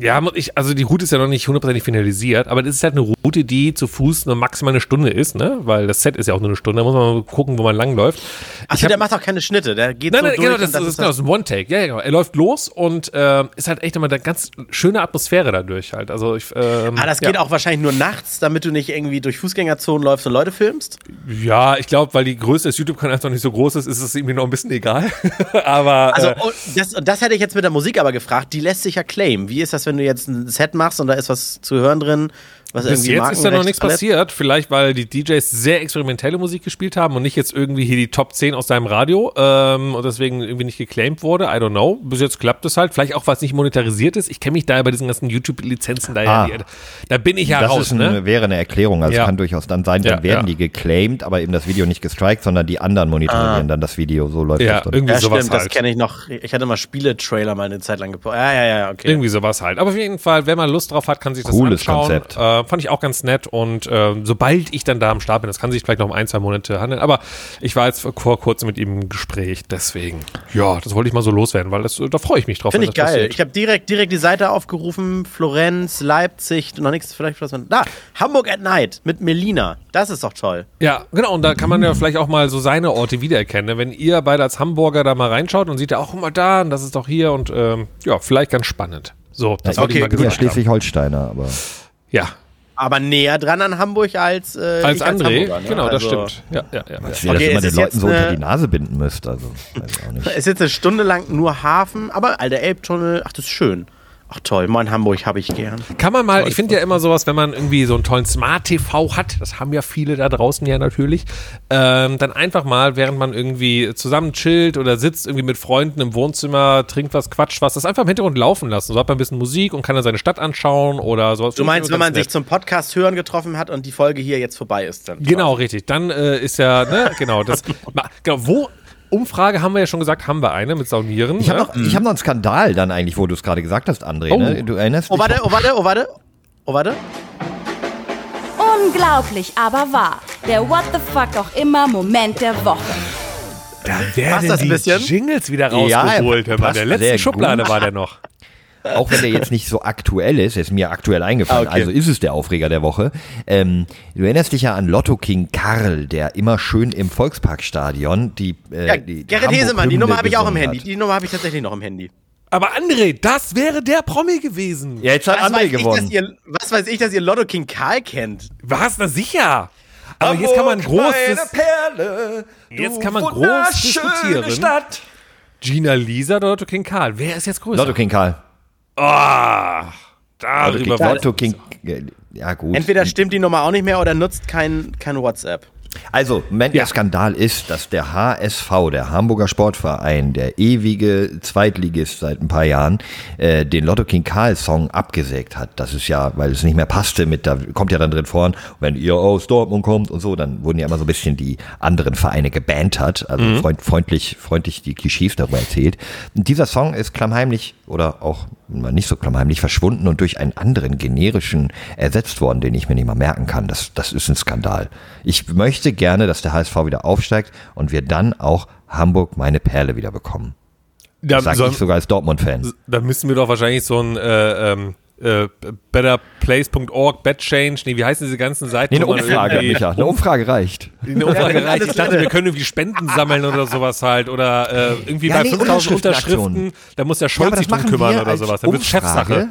Speaker 2: ja, ich, also die Route ist ja noch nicht hundertprozentig finalisiert, aber das ist halt eine Route, die zu Fuß nur maximal eine Stunde ist, ne? Weil das Set ist ja auch nur eine Stunde, da muss man mal gucken, wo man langläuft.
Speaker 3: Achso, der macht auch keine Schnitte. Der geht
Speaker 2: Nein,
Speaker 3: so
Speaker 2: nein,
Speaker 3: durch
Speaker 2: genau,
Speaker 3: und
Speaker 2: das, das, ist, genau, das ist ein One-Take. Ja, ja, genau. Er läuft los und äh, ist halt echt immer eine ganz schöne Atmosphäre dadurch halt. Also ich, ähm,
Speaker 3: Ah, das
Speaker 2: ja.
Speaker 3: geht auch wahrscheinlich nur nachts, damit du nicht irgendwie durch Fußgängerzonen läufst und Leute filmst.
Speaker 2: Ja, ich glaube, weil die Größe des YouTube-Kanals noch nicht so groß ist, ist es irgendwie noch ein bisschen egal. aber
Speaker 3: Also,
Speaker 2: äh,
Speaker 3: und das, das hätte ich jetzt mit der Musik aber gefragt. Die lässt sich ja claimen. Wie ist das, wenn du jetzt ein Set machst und da ist was zu hören drin, was
Speaker 2: Bis
Speaker 3: irgendwie
Speaker 2: jetzt ist da noch nichts passiert. Vielleicht, weil die DJs sehr experimentelle Musik gespielt haben und nicht jetzt irgendwie hier die Top 10 aus deinem Radio ähm, und deswegen irgendwie nicht geclaimed wurde. I don't know. Bis jetzt klappt es halt. Vielleicht auch, was nicht monetarisiert ist. Ich kenne mich da ja bei diesen ganzen YouTube-Lizenzen da ja.
Speaker 1: Ah.
Speaker 2: die- Da bin ich ja
Speaker 1: das
Speaker 2: raus,
Speaker 1: eine,
Speaker 2: ne?
Speaker 1: wäre eine Erklärung. Also
Speaker 2: Ja.
Speaker 1: kann durchaus dann sein, dann
Speaker 2: Ja,
Speaker 1: werden
Speaker 2: ja.
Speaker 1: die geclaimed, aber eben das Video nicht gestrikt, sondern die anderen monitorieren dann das Video. So läuft
Speaker 2: Ja,
Speaker 1: das dann.
Speaker 2: irgendwie
Speaker 3: Ja,
Speaker 2: sowas
Speaker 3: stimmt, das
Speaker 2: halt.
Speaker 3: kenne ich noch. Ich hatte mal Spiele-Trailer mal eine Zeit lang gepostet. Ja, ja, ja, okay.
Speaker 2: Irgendwie sowas halt. Aber auf jeden Fall, wenn man Lust drauf hat, kann sich das
Speaker 1: Cooles
Speaker 2: anschauen.
Speaker 1: Konzept.
Speaker 2: Ähm, Äh, fand ich auch ganz nett. Und äh, sobald ich dann da am Start bin, das kann sich vielleicht noch um ein, zwei Monate handeln. Aber ich war jetzt vor kurzem mit ihm im Gespräch. Deswegen, ja, das wollte ich mal so loswerden, weil das, da freue ich mich drauf.
Speaker 3: Finde ich geil. Passiert. Ich habe direkt, direkt die Seite aufgerufen. Florenz, Leipzig, noch nichts, vielleicht was man. Da, Hamburg at Night mit Melina. Das ist doch toll.
Speaker 2: Ja, genau. Und da kann man ja vielleicht auch mal so seine Orte wiedererkennen. Wenn ihr beide als Hamburger da mal reinschaut und seht ja auch immer da und das ist doch hier und ähm, ja, vielleicht ganz spannend. So,
Speaker 1: das ja, okay, ich mal gesagt. Ja, Schleswig-Holsteiner, aber.
Speaker 2: Ja.
Speaker 3: Aber näher dran an Hamburg als
Speaker 2: äh, als André. Als ne? Genau, das also, stimmt. Ja, ja, ja.
Speaker 1: Was ja. Okay, dass ihr den Leuten so unter die Nase binden müsst. Also,
Speaker 3: weiß auch nicht. Es ist jetzt eine Stunde lang nur Hafen, aber alter Elbtunnel, ach, das ist schön. Ach toll, mein Hamburg habe ich gern.
Speaker 2: Kann man mal, ich finde ja immer sowas, wenn man irgendwie so einen tollen Smart TV hat, das haben ja viele da draußen ja natürlich, ähm, dann einfach mal, während man irgendwie zusammen chillt oder sitzt irgendwie mit Freunden im Wohnzimmer, trinkt was, quatscht was, das einfach im Hintergrund laufen lassen. So hat man ein bisschen Musik und kann dann seine Stadt anschauen oder sowas.
Speaker 3: Du meinst, wenn man nett. sich zum Podcast hören getroffen hat und die Folge hier jetzt vorbei ist dann?
Speaker 2: Genau, richtig. Dann äh, ist ja, ne, genau, das, genau, wo Umfrage haben wir ja schon gesagt, haben wir eine mit Saunieren.
Speaker 1: Ich habe ne? noch, hab noch einen Skandal dann eigentlich, wo du es gerade gesagt hast, André. Oh. Ne? Du erinnerst
Speaker 3: oh, dich? Warte, oh, warte, oh, warte. Oh, warte.
Speaker 4: Unglaublich, aber wahr. Der What the fuck auch immer Moment der Woche.
Speaker 2: Da werden die Jingles wieder rausgeholt. Ja, der letzten Schublade war der noch.
Speaker 1: Auch wenn der jetzt nicht so aktuell ist, ist mir aktuell eingefallen, ah, okay. also ist es der Aufreger der Woche. Ähm, du erinnerst dich ja an Lotto King Karl, der immer schön im Volksparkstadion die.
Speaker 3: Äh, ja, die Gerrit Hesemann, die Nummer habe ich auch im Handy. Die Nummer habe ich tatsächlich noch im Handy.
Speaker 2: Aber André, das wäre der Promi gewesen.
Speaker 1: Ja, jetzt hat was André gewonnen.
Speaker 3: Ich, ihr, was weiß ich, dass ihr Lotto King Karl kennt?
Speaker 2: Was? Na sicher. Aber jetzt kann man groß. Perle, jetzt kann man groß diskutieren. Stadt. Gina Lisa oder Lotto King Karl? Wer ist jetzt größer?
Speaker 1: Lotto King Karl.
Speaker 2: Oh, darüber
Speaker 1: Lotto King, ja gut.
Speaker 3: Entweder stimmt die Nummer auch nicht mehr oder nutzt kein, kein WhatsApp.
Speaker 1: Also, Moment, ja. der Skandal ist, dass der HSV, der Hamburger Sportverein, der ewige Zweitligist seit ein paar Jahren, äh, den Lotto King Karl Song abgesägt hat. Das ist ja, weil es nicht mehr passte mit, da kommt ja dann drin vor, wenn ihr aus Dortmund kommt und so, dann wurden ja immer so ein bisschen die anderen Vereine gebantert, also mhm. freund, freundlich, freundlich die Klischees darüber erzählt. Und dieser Song ist klammheimlich oder auch nicht so klammheimlich verschwunden und durch einen anderen generischen ersetzt worden, den ich mir nicht mal merken kann. Das, das ist ein Skandal. Ich möchte gerne, dass der HSV wieder aufsteigt und wir dann auch Hamburg meine Perle wieder bekommen. Das sage ich sogar als Dortmund-Fan.
Speaker 2: Da müssen wir doch wahrscheinlich so ein äh, ähm, äh, betterplace.org, BetChange, nee, wie heißen diese ganzen Seiten?
Speaker 1: Nee, eine Umfrage, Micha, eine Umfrage reicht.
Speaker 2: Eine Umfrage reicht. Ich dachte, wir können irgendwie Spenden sammeln oder sowas halt oder äh, irgendwie ja, bei nee, 5000 Unterschriften, da muss der Scholz ja, sich drum kümmern oder sowas. Dann wird Chefsache.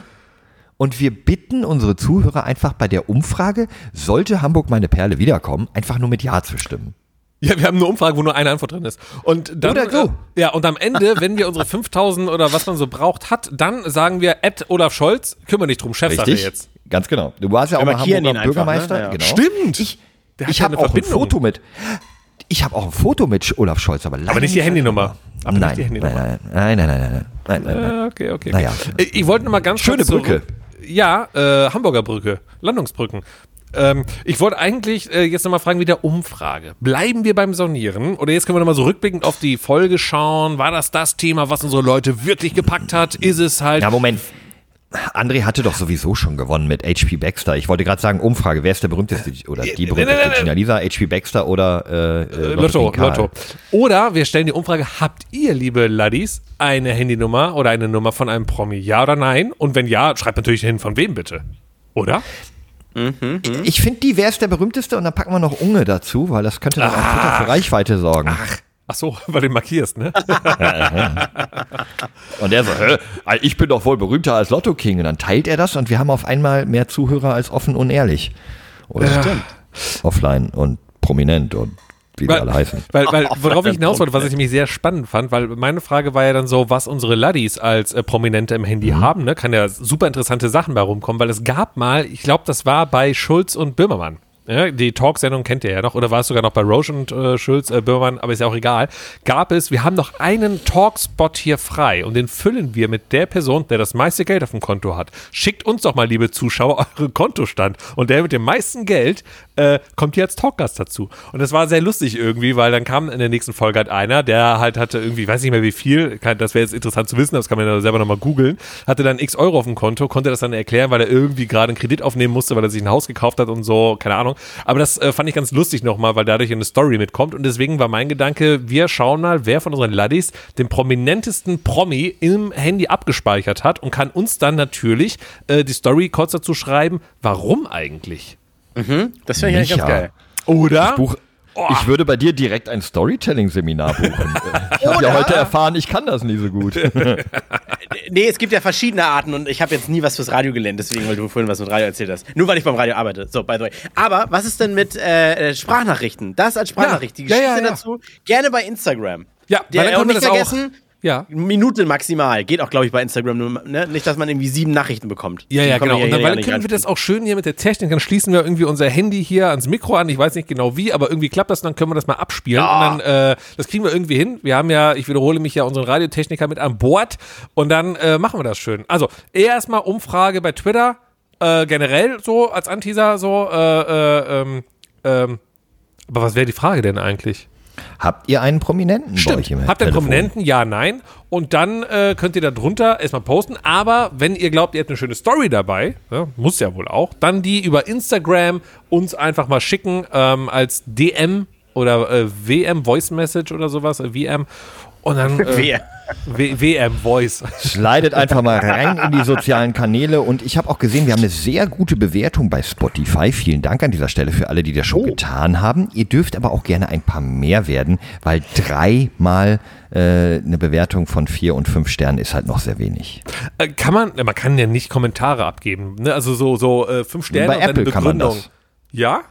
Speaker 1: Und wir bitten unsere Zuhörer einfach bei der Umfrage, sollte Hamburg meine Perle wiederkommen, einfach nur mit Ja zu stimmen.
Speaker 2: Ja, wir haben eine Umfrage, wo nur eine Antwort drin ist. Und dann, oder so. Äh, ja, und am Ende, wenn wir unsere 5000 oder was man so braucht hat, dann sagen wir, Ed Olaf Scholz, kümmere dich drum, Chefsache
Speaker 1: Richtig, jetzt. Ganz genau. Du warst ja auch mal Hamburger Bürgermeister.
Speaker 2: Ne?
Speaker 1: Ja. Genau.
Speaker 2: Stimmt.
Speaker 1: Ich, ich habe auch ein Foto mit. Ich habe auch ein Foto mit Olaf Scholz, aber,
Speaker 2: aber nicht die Handynummer.
Speaker 1: Aber nein, nein, nein, nein, nein, nein, nein, nein, nein, nein.
Speaker 2: Okay, okay. Naja. Äh, ich wollte noch mal ganz
Speaker 1: Schöne Brücke.
Speaker 2: So, ja, äh, Hamburger Brücke, Landungsbrücken. Ähm, ich wollte eigentlich äh, jetzt nochmal fragen, wie der Umfrage. Bleiben wir beim Sonieren? Oder jetzt können wir nochmal so rückblickend auf die Folge schauen. War das das Thema, was unsere Leute wirklich gepackt hat? Ist es halt.
Speaker 1: Ja, Moment. André hatte doch sowieso schon gewonnen mit HP Baxter. Ich wollte gerade sagen, Umfrage, wer ist der berühmteste oder die berühmteste? Gina Lisa, HP Baxter oder äh, äh, Lotto, Lotto.
Speaker 2: Oder wir stellen die Umfrage, habt ihr, liebe Laddies, eine Handynummer oder eine Nummer von einem Promi? Ja oder nein? Und wenn ja, schreibt natürlich hin, von wem bitte. Oder?
Speaker 1: Mhm, ich finde, die wäre es der berühmteste und dann packen wir noch Unge dazu, weil das könnte dann auch für Reichweite sorgen.
Speaker 2: Ach. Ach so, weil du markierst, ne?
Speaker 1: und er so, hä, ich bin doch wohl berühmter als Lotto King. Und dann teilt er das und wir haben auf einmal mehr Zuhörer als offen und ehrlich. Oder ja. offline und prominent und wie weil, die alle heißen.
Speaker 2: Weil, weil worauf ich hinaus wollte, was ich nämlich sehr spannend fand, weil meine Frage war ja dann so, was unsere Laddies als äh, Prominente im Handy mhm. haben, ne? Kann ja super interessante Sachen bei rumkommen, weil es gab mal, ich glaube, das war bei Schulz und Böhmermann. Ja, die Talksendung kennt ihr ja noch, oder war es sogar noch bei Roche und äh, Schulz, äh, Böhmermann, aber ist ja auch egal, gab es, wir haben noch einen Talkspot hier frei und den füllen wir mit der Person, der das meiste Geld auf dem Konto hat. Schickt uns doch mal, liebe Zuschauer, euren Kontostand und der mit dem meisten Geld äh, kommt hier als Talkgast dazu. Und das war sehr lustig irgendwie, weil dann kam in der nächsten Folge halt einer, der halt hatte irgendwie, weiß nicht mehr wie viel, das wäre jetzt interessant zu wissen, das kann man ja selber nochmal googeln, hatte dann x Euro auf dem Konto, konnte das dann erklären, weil er irgendwie gerade einen Kredit aufnehmen musste, weil er sich ein Haus gekauft hat und so, keine Ahnung. Aber das äh, fand ich ganz lustig nochmal, weil dadurch eine Story mitkommt. Und deswegen war mein Gedanke, wir schauen mal, wer von unseren Laddies den prominentesten Promi im Handy abgespeichert hat und kann uns dann natürlich äh, die Story kurz dazu schreiben, warum eigentlich.
Speaker 3: Mhm, das ich eigentlich ganz geil.
Speaker 2: Oder?
Speaker 1: Ich, buch, ich würde bei dir direkt ein Storytelling-Seminar buchen. ich habe ja heute erfahren, ich kann das nie so gut.
Speaker 3: nee, es gibt ja verschiedene Arten und ich habe jetzt nie was fürs Radio gelernt, deswegen, weil du vorhin was mit Radio erzählt hast. Nur weil ich beim Radio arbeite. So, by the way. Aber was ist denn mit äh, Sprachnachrichten? Das als Sprachnachricht. Die Geschichte
Speaker 2: Ja, ja, ja.
Speaker 3: dazu gerne bei Instagram.
Speaker 2: Ja,
Speaker 3: Der,
Speaker 2: dann können wir
Speaker 3: nicht
Speaker 2: das auch-
Speaker 3: vergessen,
Speaker 2: Ja.
Speaker 3: Minute maximal. Geht auch, glaube ich, bei Instagram. Nur, ne? Nicht, dass man irgendwie sieben Nachrichten bekommt.
Speaker 2: Ja, ja, genau. Und dann, können wir das auch schön hier mit der Technik, dann schließen wir irgendwie unser Handy hier ans Mikro an. Ich weiß nicht genau wie, aber irgendwie klappt das und dann können wir das mal abspielen.
Speaker 3: Ja.
Speaker 2: Und dann, äh, das kriegen wir irgendwie hin. Wir haben ja, ich wiederhole mich ja, unseren Radiotechniker mit an Bord und dann äh, machen wir das schön. Also, erstmal Umfrage bei Twitter, äh, generell so als Anteaser so, äh, äh, ähm, ähm, aber was wäre die Frage denn eigentlich?
Speaker 1: Habt ihr einen Prominenten im
Speaker 2: Habt ihr einen? Prominenten? Ja, nein. Und dann äh, könnt ihr da drunter erstmal posten. Aber wenn ihr glaubt, ihr habt eine schöne Story dabei, ja, muss ja wohl auch, dann die über Instagram uns einfach mal schicken ähm, als DM oder äh, WM Voice Message oder sowas, äh, VM. Und dann äh, WM Voice.
Speaker 1: Slidet einfach mal rein in die sozialen Kanäle und ich habe auch gesehen, wir haben eine sehr gute Bewertung bei Spotify. Vielen Dank an dieser Stelle für alle, die das schon getan haben. Ihr dürft aber auch gerne ein paar mehr werden, weil dreimal äh, eine Bewertung von vier und fünf Sternen ist halt noch sehr wenig.
Speaker 2: Äh, kann man, man kann ja nicht Kommentare abgeben. Ne? Also so, so äh, fünf Sterne
Speaker 1: Bei
Speaker 2: und
Speaker 1: Apple
Speaker 2: eine
Speaker 1: kann man
Speaker 2: Begründung.
Speaker 1: das.
Speaker 2: Ja?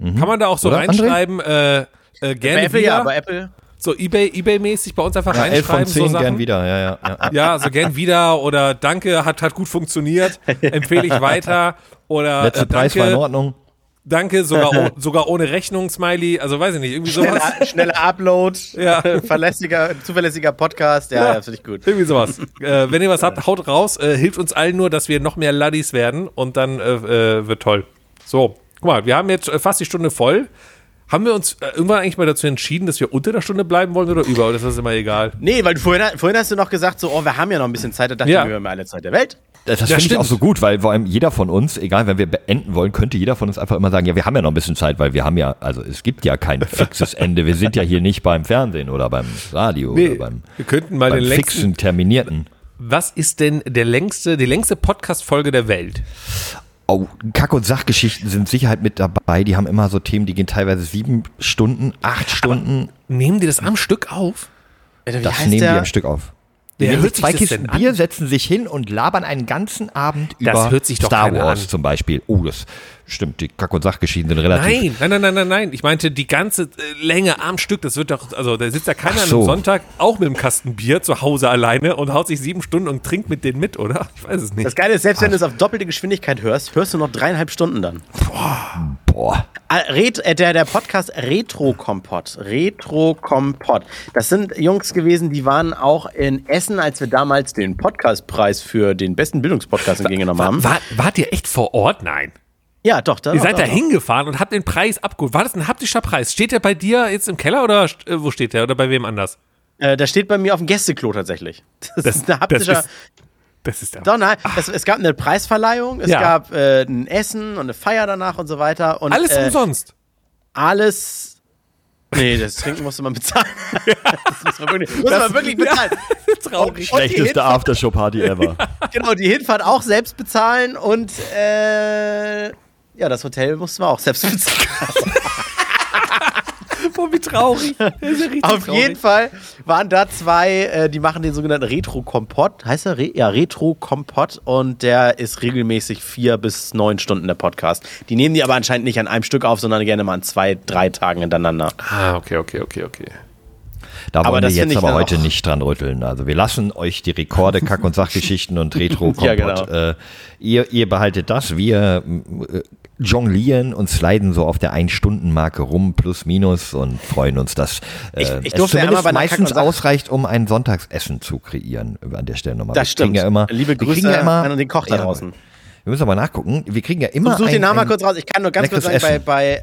Speaker 2: Kann man da auch so
Speaker 1: Oder,
Speaker 2: reinschreiben, äh, äh,
Speaker 3: Bei
Speaker 2: gerne
Speaker 3: Apple
Speaker 2: wieder,
Speaker 3: ja, bei Apple.
Speaker 2: So Ebay, Ebay-mäßig bei uns einfach
Speaker 1: Ja, elf von
Speaker 2: reinschreiben, so
Speaker 1: zehn
Speaker 2: Sachen.
Speaker 1: gern wieder. Ja, ja, ja.
Speaker 2: Ja, so gern wieder oder danke, hat, hat gut funktioniert, empfehle ich weiter oder
Speaker 1: Letzte
Speaker 2: äh,
Speaker 1: Preis war in
Speaker 2: danke,
Speaker 1: Ordnung.
Speaker 2: danke, sogar, oh, sogar ohne Rechnung, Smiley, also weiß ich nicht, irgendwie sowas.
Speaker 3: Schneller, schneller Upload,
Speaker 2: Ja.
Speaker 3: verlässliger, zuverlässiger Podcast. Ja,
Speaker 2: Ja.
Speaker 3: das finde ich gut.
Speaker 2: Irgendwie sowas. äh, wenn ihr was habt, haut raus. Äh, hilft uns allen nur, dass wir noch mehr Laddies werden und dann äh, äh, wird toll. So, guck mal, wir haben jetzt äh, fast die Stunde voll. Haben wir uns äh, irgendwann eigentlich mal dazu entschieden, dass wir unter der Stunde bleiben wollen oder über? Oder ist das immer egal?
Speaker 3: Nee, weil du vorhin, vorhin hast du noch gesagt, so, oh, wir haben ja noch ein bisschen Zeit. Da dachte
Speaker 2: Ja.
Speaker 3: ich, wir haben alle Zeit der Welt.
Speaker 1: Das, das
Speaker 2: Ja,
Speaker 1: finde ich auch so gut, weil vor allem jeder von uns, egal wenn wir beenden wollen, könnte jeder von uns einfach immer sagen, ja, wir haben ja noch ein bisschen Zeit, weil wir haben ja, also es gibt ja kein fixes Ende. Wir sind ja hier nicht beim Fernsehen oder beim Radio oder beim,
Speaker 2: wir könnten mal
Speaker 1: beim
Speaker 2: den längsten.
Speaker 1: fixen, terminierten.
Speaker 2: Was ist denn der längste, die längste Podcast-Folge der Welt?
Speaker 1: Oh, Kack- und Sachgeschichten sind Sicherheit mit dabei. Die haben immer so Themen, die gehen teilweise sieben Stunden, acht Stunden.
Speaker 2: Nehmen die das am Stück auf?
Speaker 3: Wie
Speaker 1: Das nehmen die
Speaker 3: der?
Speaker 1: am Stück auf. Die nehmen
Speaker 2: hört
Speaker 1: sich zwei Kisten
Speaker 2: denn an?
Speaker 1: Bier, setzen sich hin und labern einen ganzen Abend
Speaker 2: Das
Speaker 1: über
Speaker 2: hört sich doch
Speaker 1: Star Wars
Speaker 2: an.
Speaker 1: zum Beispiel. Oh, das stimmt. Die Kack- und Sachgeschichten sind relativ.
Speaker 2: Nein, nein, nein, nein, nein, nein. Ich meinte die ganze äh, Länge am Stück. Das wird doch, also da sitzt ja keiner
Speaker 1: Ach
Speaker 2: an
Speaker 1: so.
Speaker 2: einem Sonntag auch mit einem Kasten Bier zu Hause alleine und haut sich sieben Stunden und trinkt mit denen mit, oder? Ich weiß es nicht.
Speaker 3: Das Geile ist, selbst wenn du es auf doppelte Geschwindigkeit hörst, hörst du noch dreieinhalb Stunden dann.
Speaker 1: Boah.
Speaker 3: Ah, Ret, äh, der, der Podcast Retro Kompott. Retro Kompott. Das sind Jungs gewesen, die waren auch in Essen, als wir damals den Podcastpreis für den besten Bildungspodcast entgegengenommen haben.
Speaker 2: War, wart ihr echt vor Ort? Nein.
Speaker 3: Ja, doch, da.
Speaker 2: Ihr seid da hingefahren und habt den Preis abgeholt. War das ein haptischer Preis? Steht der bei dir jetzt im Keller oder äh, wo steht der? Oder bei wem anders?
Speaker 3: Äh, der steht bei mir auf dem Gästeklo tatsächlich. Das,
Speaker 2: Das-
Speaker 3: ist ein haptischer.
Speaker 2: das ist- Das ist der.
Speaker 3: doch, nein, es, es gab eine Preisverleihung, es
Speaker 2: Ja.
Speaker 3: gab äh, ein Essen und eine Feier danach und so weiter. Und,
Speaker 2: Alles
Speaker 3: äh,
Speaker 2: umsonst.
Speaker 3: Alles. Nee, das Trinken musste man bezahlen. das muss man wirklich, muss man wirklich bezahlen.
Speaker 2: Traurig.
Speaker 3: Und die
Speaker 1: Schlechteste Aftershow-Party ever.
Speaker 3: Genau, die Hinfahrt auch selbst bezahlen und äh, ja, das Hotel mussten wir auch selbst bezahlen.
Speaker 2: Boah, wie traurig. Ja
Speaker 3: Auf
Speaker 2: traurig.
Speaker 3: jeden Fall waren da zwei, äh, die machen den sogenannten Retro-Kompott. Heißt er? Re ja, Retro-Kompott. Und der ist regelmäßig vier bis neun Stunden der Podcast. Die nehmen die aber anscheinend nicht an einem Stück auf, sondern gerne mal an zwei, drei Tagen hintereinander.
Speaker 2: Ah, okay, okay, okay, okay.
Speaker 1: Da
Speaker 3: Aber
Speaker 1: wollen wir
Speaker 3: das
Speaker 1: jetzt aber heute
Speaker 3: auch-
Speaker 1: nicht dran rütteln. Also wir lassen euch die Rekorde, Kack- und Sachgeschichten und retro
Speaker 3: Ja, genau.
Speaker 1: äh, ihr, ihr behaltet das. Wir äh, jonglieren und sliden so auf der Ein-Stunden-Marke rum, plus minus und freuen uns, dass äh,
Speaker 3: Ich- ich
Speaker 1: es
Speaker 3: durfte ja
Speaker 1: zumindest
Speaker 3: einer
Speaker 1: meistens ausreicht, um ein Sonntagsessen zu kreieren. An der Stelle nochmal.
Speaker 3: Das
Speaker 1: Wir
Speaker 3: stimmt.
Speaker 1: Ja immer,
Speaker 3: Liebe
Speaker 1: wir
Speaker 3: Grüße
Speaker 1: kriegen ja immer,
Speaker 3: an den Koch da
Speaker 1: ja,
Speaker 3: draußen.
Speaker 1: Wir müssen aber nachgucken. Wir kriegen ja immer
Speaker 3: Such den Namen mal kurz raus. Ich kann nur ganz kurz sagen, bei, bei,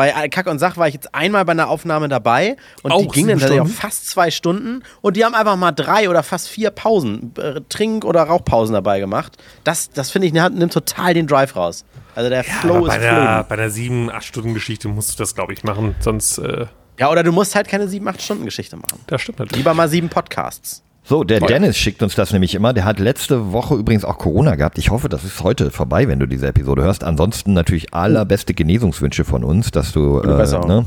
Speaker 3: bei Kack und Sach war ich jetzt einmal bei einer Aufnahme dabei und
Speaker 2: Auch
Speaker 3: die ging dann tatsächlich auch fast zwei Stunden und die haben einfach mal drei oder fast vier Pausen, äh, Trink- oder Rauchpausen dabei gemacht. Das, das finde ich, nimmt total den Drive raus. Also der Flow
Speaker 2: Aber bei
Speaker 3: ist flow.
Speaker 2: bei einer sieben, acht Stunden Geschichte musst du das, glaube ich, machen. Sonst, äh,
Speaker 3: Ja, oder du musst halt keine sieben, acht Stunden Geschichte machen.
Speaker 2: das stimmt natürlich.
Speaker 3: Lieber mal sieben Podcasts.
Speaker 1: So, der Dennis schickt uns das nämlich immer. Der hat letzte Woche übrigens auch Corona gehabt. Ich hoffe, das ist heute vorbei, wenn du diese Episode hörst. Ansonsten natürlich allerbeste Genesungswünsche von uns, dass du, äh, ne,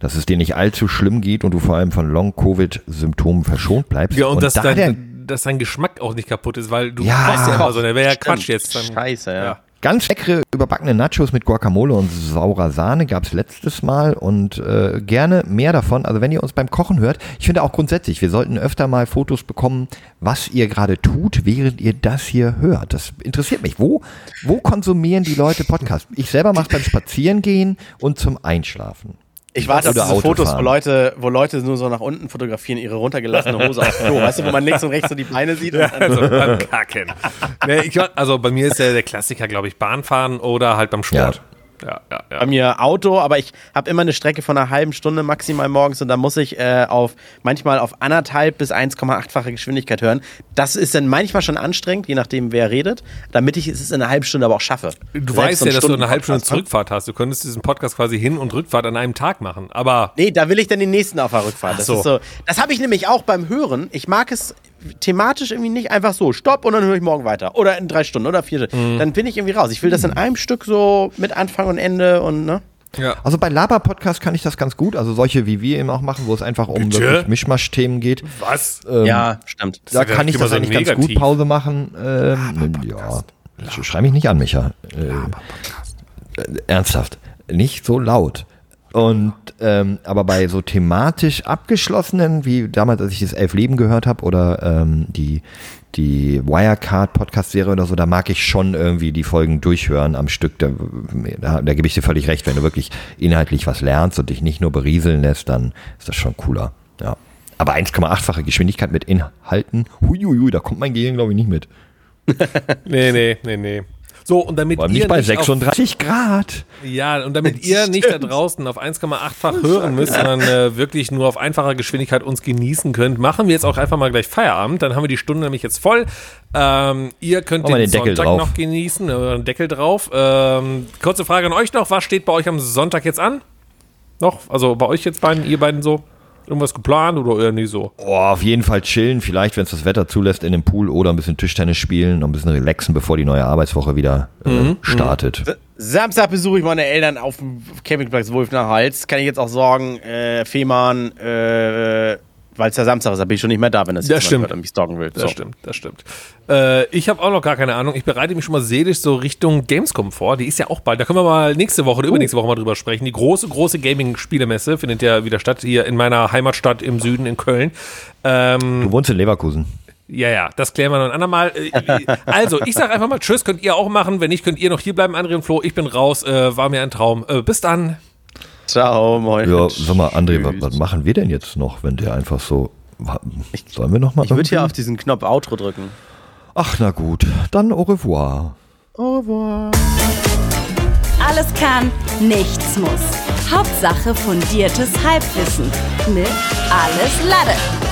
Speaker 1: dass es dir nicht allzu schlimm geht und du vor allem von Long-Covid-Symptomen verschont bleibst.
Speaker 2: Ja, und, dass,
Speaker 1: da der,
Speaker 2: dein, dass dein Geschmack auch nicht kaputt ist, weil du
Speaker 1: Ja.
Speaker 2: ja immer so. Der wäre ja. Quatsch jetzt. Dann,
Speaker 3: Scheiße, ja.
Speaker 1: Ganz leckere überbackene Nachos mit Guacamole und saurer Sahne gab es letztes Mal und äh, gerne mehr davon. Also wenn ihr uns beim Kochen hört, ich finde auch grundsätzlich, wir sollten öfter mal Fotos bekommen, was ihr gerade tut, während ihr das hier hört. Das interessiert mich. Wo, wo konsumieren die Leute Podcasts? Ich selber mache beim Spazierengehen und zum Einschlafen.
Speaker 3: Ich warte auf diese Fotos, wo. Leute, wo Leute nur so nach unten fotografieren, ihre runtergelassene Hose aufs Klo. Weißt du, wo man links und rechts so die Beine sieht? Und dann
Speaker 2: Also beim Kacken. nee, ich, also bei mir ist der, der Klassiker, glaube ich, Bahnfahren oder halt beim Sport. Ja, ja, ja.
Speaker 3: bei mir Auto, aber ich habe immer eine Strecke von einer halben Stunde maximal morgens und da muss ich äh, auf manchmal auf anderthalb bis 1,8-fache Geschwindigkeit hören. Das ist dann manchmal schon anstrengend, je nachdem wer redet, damit ich es in einer halben Stunde aber auch schaffe.
Speaker 2: Du
Speaker 3: Selbst
Speaker 2: weißt ja, dass du eine halbe Stunde? Zurückfahrt hast. Du könntest diesen Podcast quasi Hin- und Rückfahrt an einem Tag machen. Aber
Speaker 3: Nee, da will ich dann den nächsten auf der Rückfahrt. Das,
Speaker 2: so.
Speaker 3: ist so, das habe ich nämlich auch beim Hören. Ich mag es thematisch irgendwie nicht einfach so, stopp und dann höre ich morgen weiter. Oder in drei Stunden oder vier Stunden.
Speaker 2: Mhm.
Speaker 3: Dann bin ich irgendwie raus. Ich will das in einem Stück so mit Anfang und Ende und ne?
Speaker 2: ja.
Speaker 1: Also bei Laber-Podcasts kann ich das ganz gut, also solche wie wir eben auch machen, wo es einfach um
Speaker 2: Bitte?
Speaker 1: wirklich Mischmasch-Themen geht.
Speaker 2: was?
Speaker 3: ja, stimmt.
Speaker 1: Da
Speaker 2: ja
Speaker 1: kann ich das
Speaker 2: so
Speaker 1: eigentlich ganz
Speaker 2: negativ.
Speaker 1: gut Pause machen. Ähm, ja, schrei mich nicht an, Micha. Äh, äh, ernsthaft, nicht so laut. Und ähm, aber bei so thematisch abgeschlossenen, wie damals, als ich das Elf Leben gehört habe oder ähm, die die Wirecard Podcast Serie oder so, da mag ich schon irgendwie die Folgen durchhören am Stück. Da, da, da gebe ich dir völlig recht, wenn du wirklich inhaltlich was lernst und dich nicht nur berieseln lässt, dann ist das schon cooler. Ja. Aber 1,8-fache Geschwindigkeit mit Inhalten, huiuiui, da kommt mein Gehirn glaube ich nicht mit.
Speaker 2: Nee, nee, nee, nee. So, und damit
Speaker 1: Vor allem
Speaker 2: ihr
Speaker 1: nicht bei
Speaker 2: nicht auf
Speaker 1: 36 Grad.
Speaker 2: Ja, und damit ihr nicht da draußen auf 1,8-fach hören müsst, sondern äh, wirklich nur auf einfacher Geschwindigkeit uns genießen könnt, machen wir jetzt auch einfach mal gleich Feierabend. Dann haben wir die Stunde nämlich jetzt voll. Ähm, ihr könnt den,
Speaker 1: den Deckel
Speaker 2: Sonntag
Speaker 1: drauf.
Speaker 2: noch genießen, äh, Deckel drauf. Ähm, kurze Frage an euch noch, was steht bei euch am Sonntag jetzt an? Noch? Also bei euch jetzt beiden, ihr beiden so? Irgendwas geplant oder eher nie so?
Speaker 1: Oh, auf jeden Fall chillen, vielleicht, wenn es das Wetter zulässt, in dem Pool oder ein bisschen Tischtennis spielen, noch ein bisschen relaxen, bevor die neue Arbeitswoche wieder äh, startet.
Speaker 3: Samstag besuche ich meine Eltern auf dem Campingplatz Wolf nach Hals. Kann ich jetzt auch sagen, äh, Fehmarn, äh, weil es ja Samstag ist, da bin ich schon nicht mehr da, wenn das,
Speaker 2: Das
Speaker 3: jemand
Speaker 2: stimmt.
Speaker 3: hört und mich stalken will.
Speaker 2: Das
Speaker 3: So.
Speaker 2: stimmt, das stimmt. Äh, ich habe auch noch gar keine Ahnung. Ich bereite mich schon mal seelisch so Richtung Gamescom vor. Die ist ja auch bald. Da können wir mal nächste Woche oder übernächste Woche mal drüber sprechen. Die große, große Gaming-Spielemesse findet ja wieder statt hier in meiner Heimatstadt im Süden in Köln. Ähm,
Speaker 1: Du wohnst in Leverkusen.
Speaker 2: ja, ja, das klären wir noch ein andermal. Äh, Also, ich sage einfach mal Tschüss, könnt ihr auch machen. Wenn nicht, könnt ihr noch hier bleiben, André und Flo. Ich bin raus. Äh, war mir ein Traum. Äh, bis dann.
Speaker 3: Ciao, moin.
Speaker 1: Ja, sag mal, André, was, was machen wir denn jetzt noch, wenn der einfach so. Sollen wir noch mal?
Speaker 3: Ich würde hier auf diesen Knopf Outro drücken.
Speaker 1: Ach, na gut. Dann au revoir.
Speaker 3: Au revoir.
Speaker 4: Alles kann, nichts muss. Hauptsache fundiertes Halbwissen mit Alles Lade.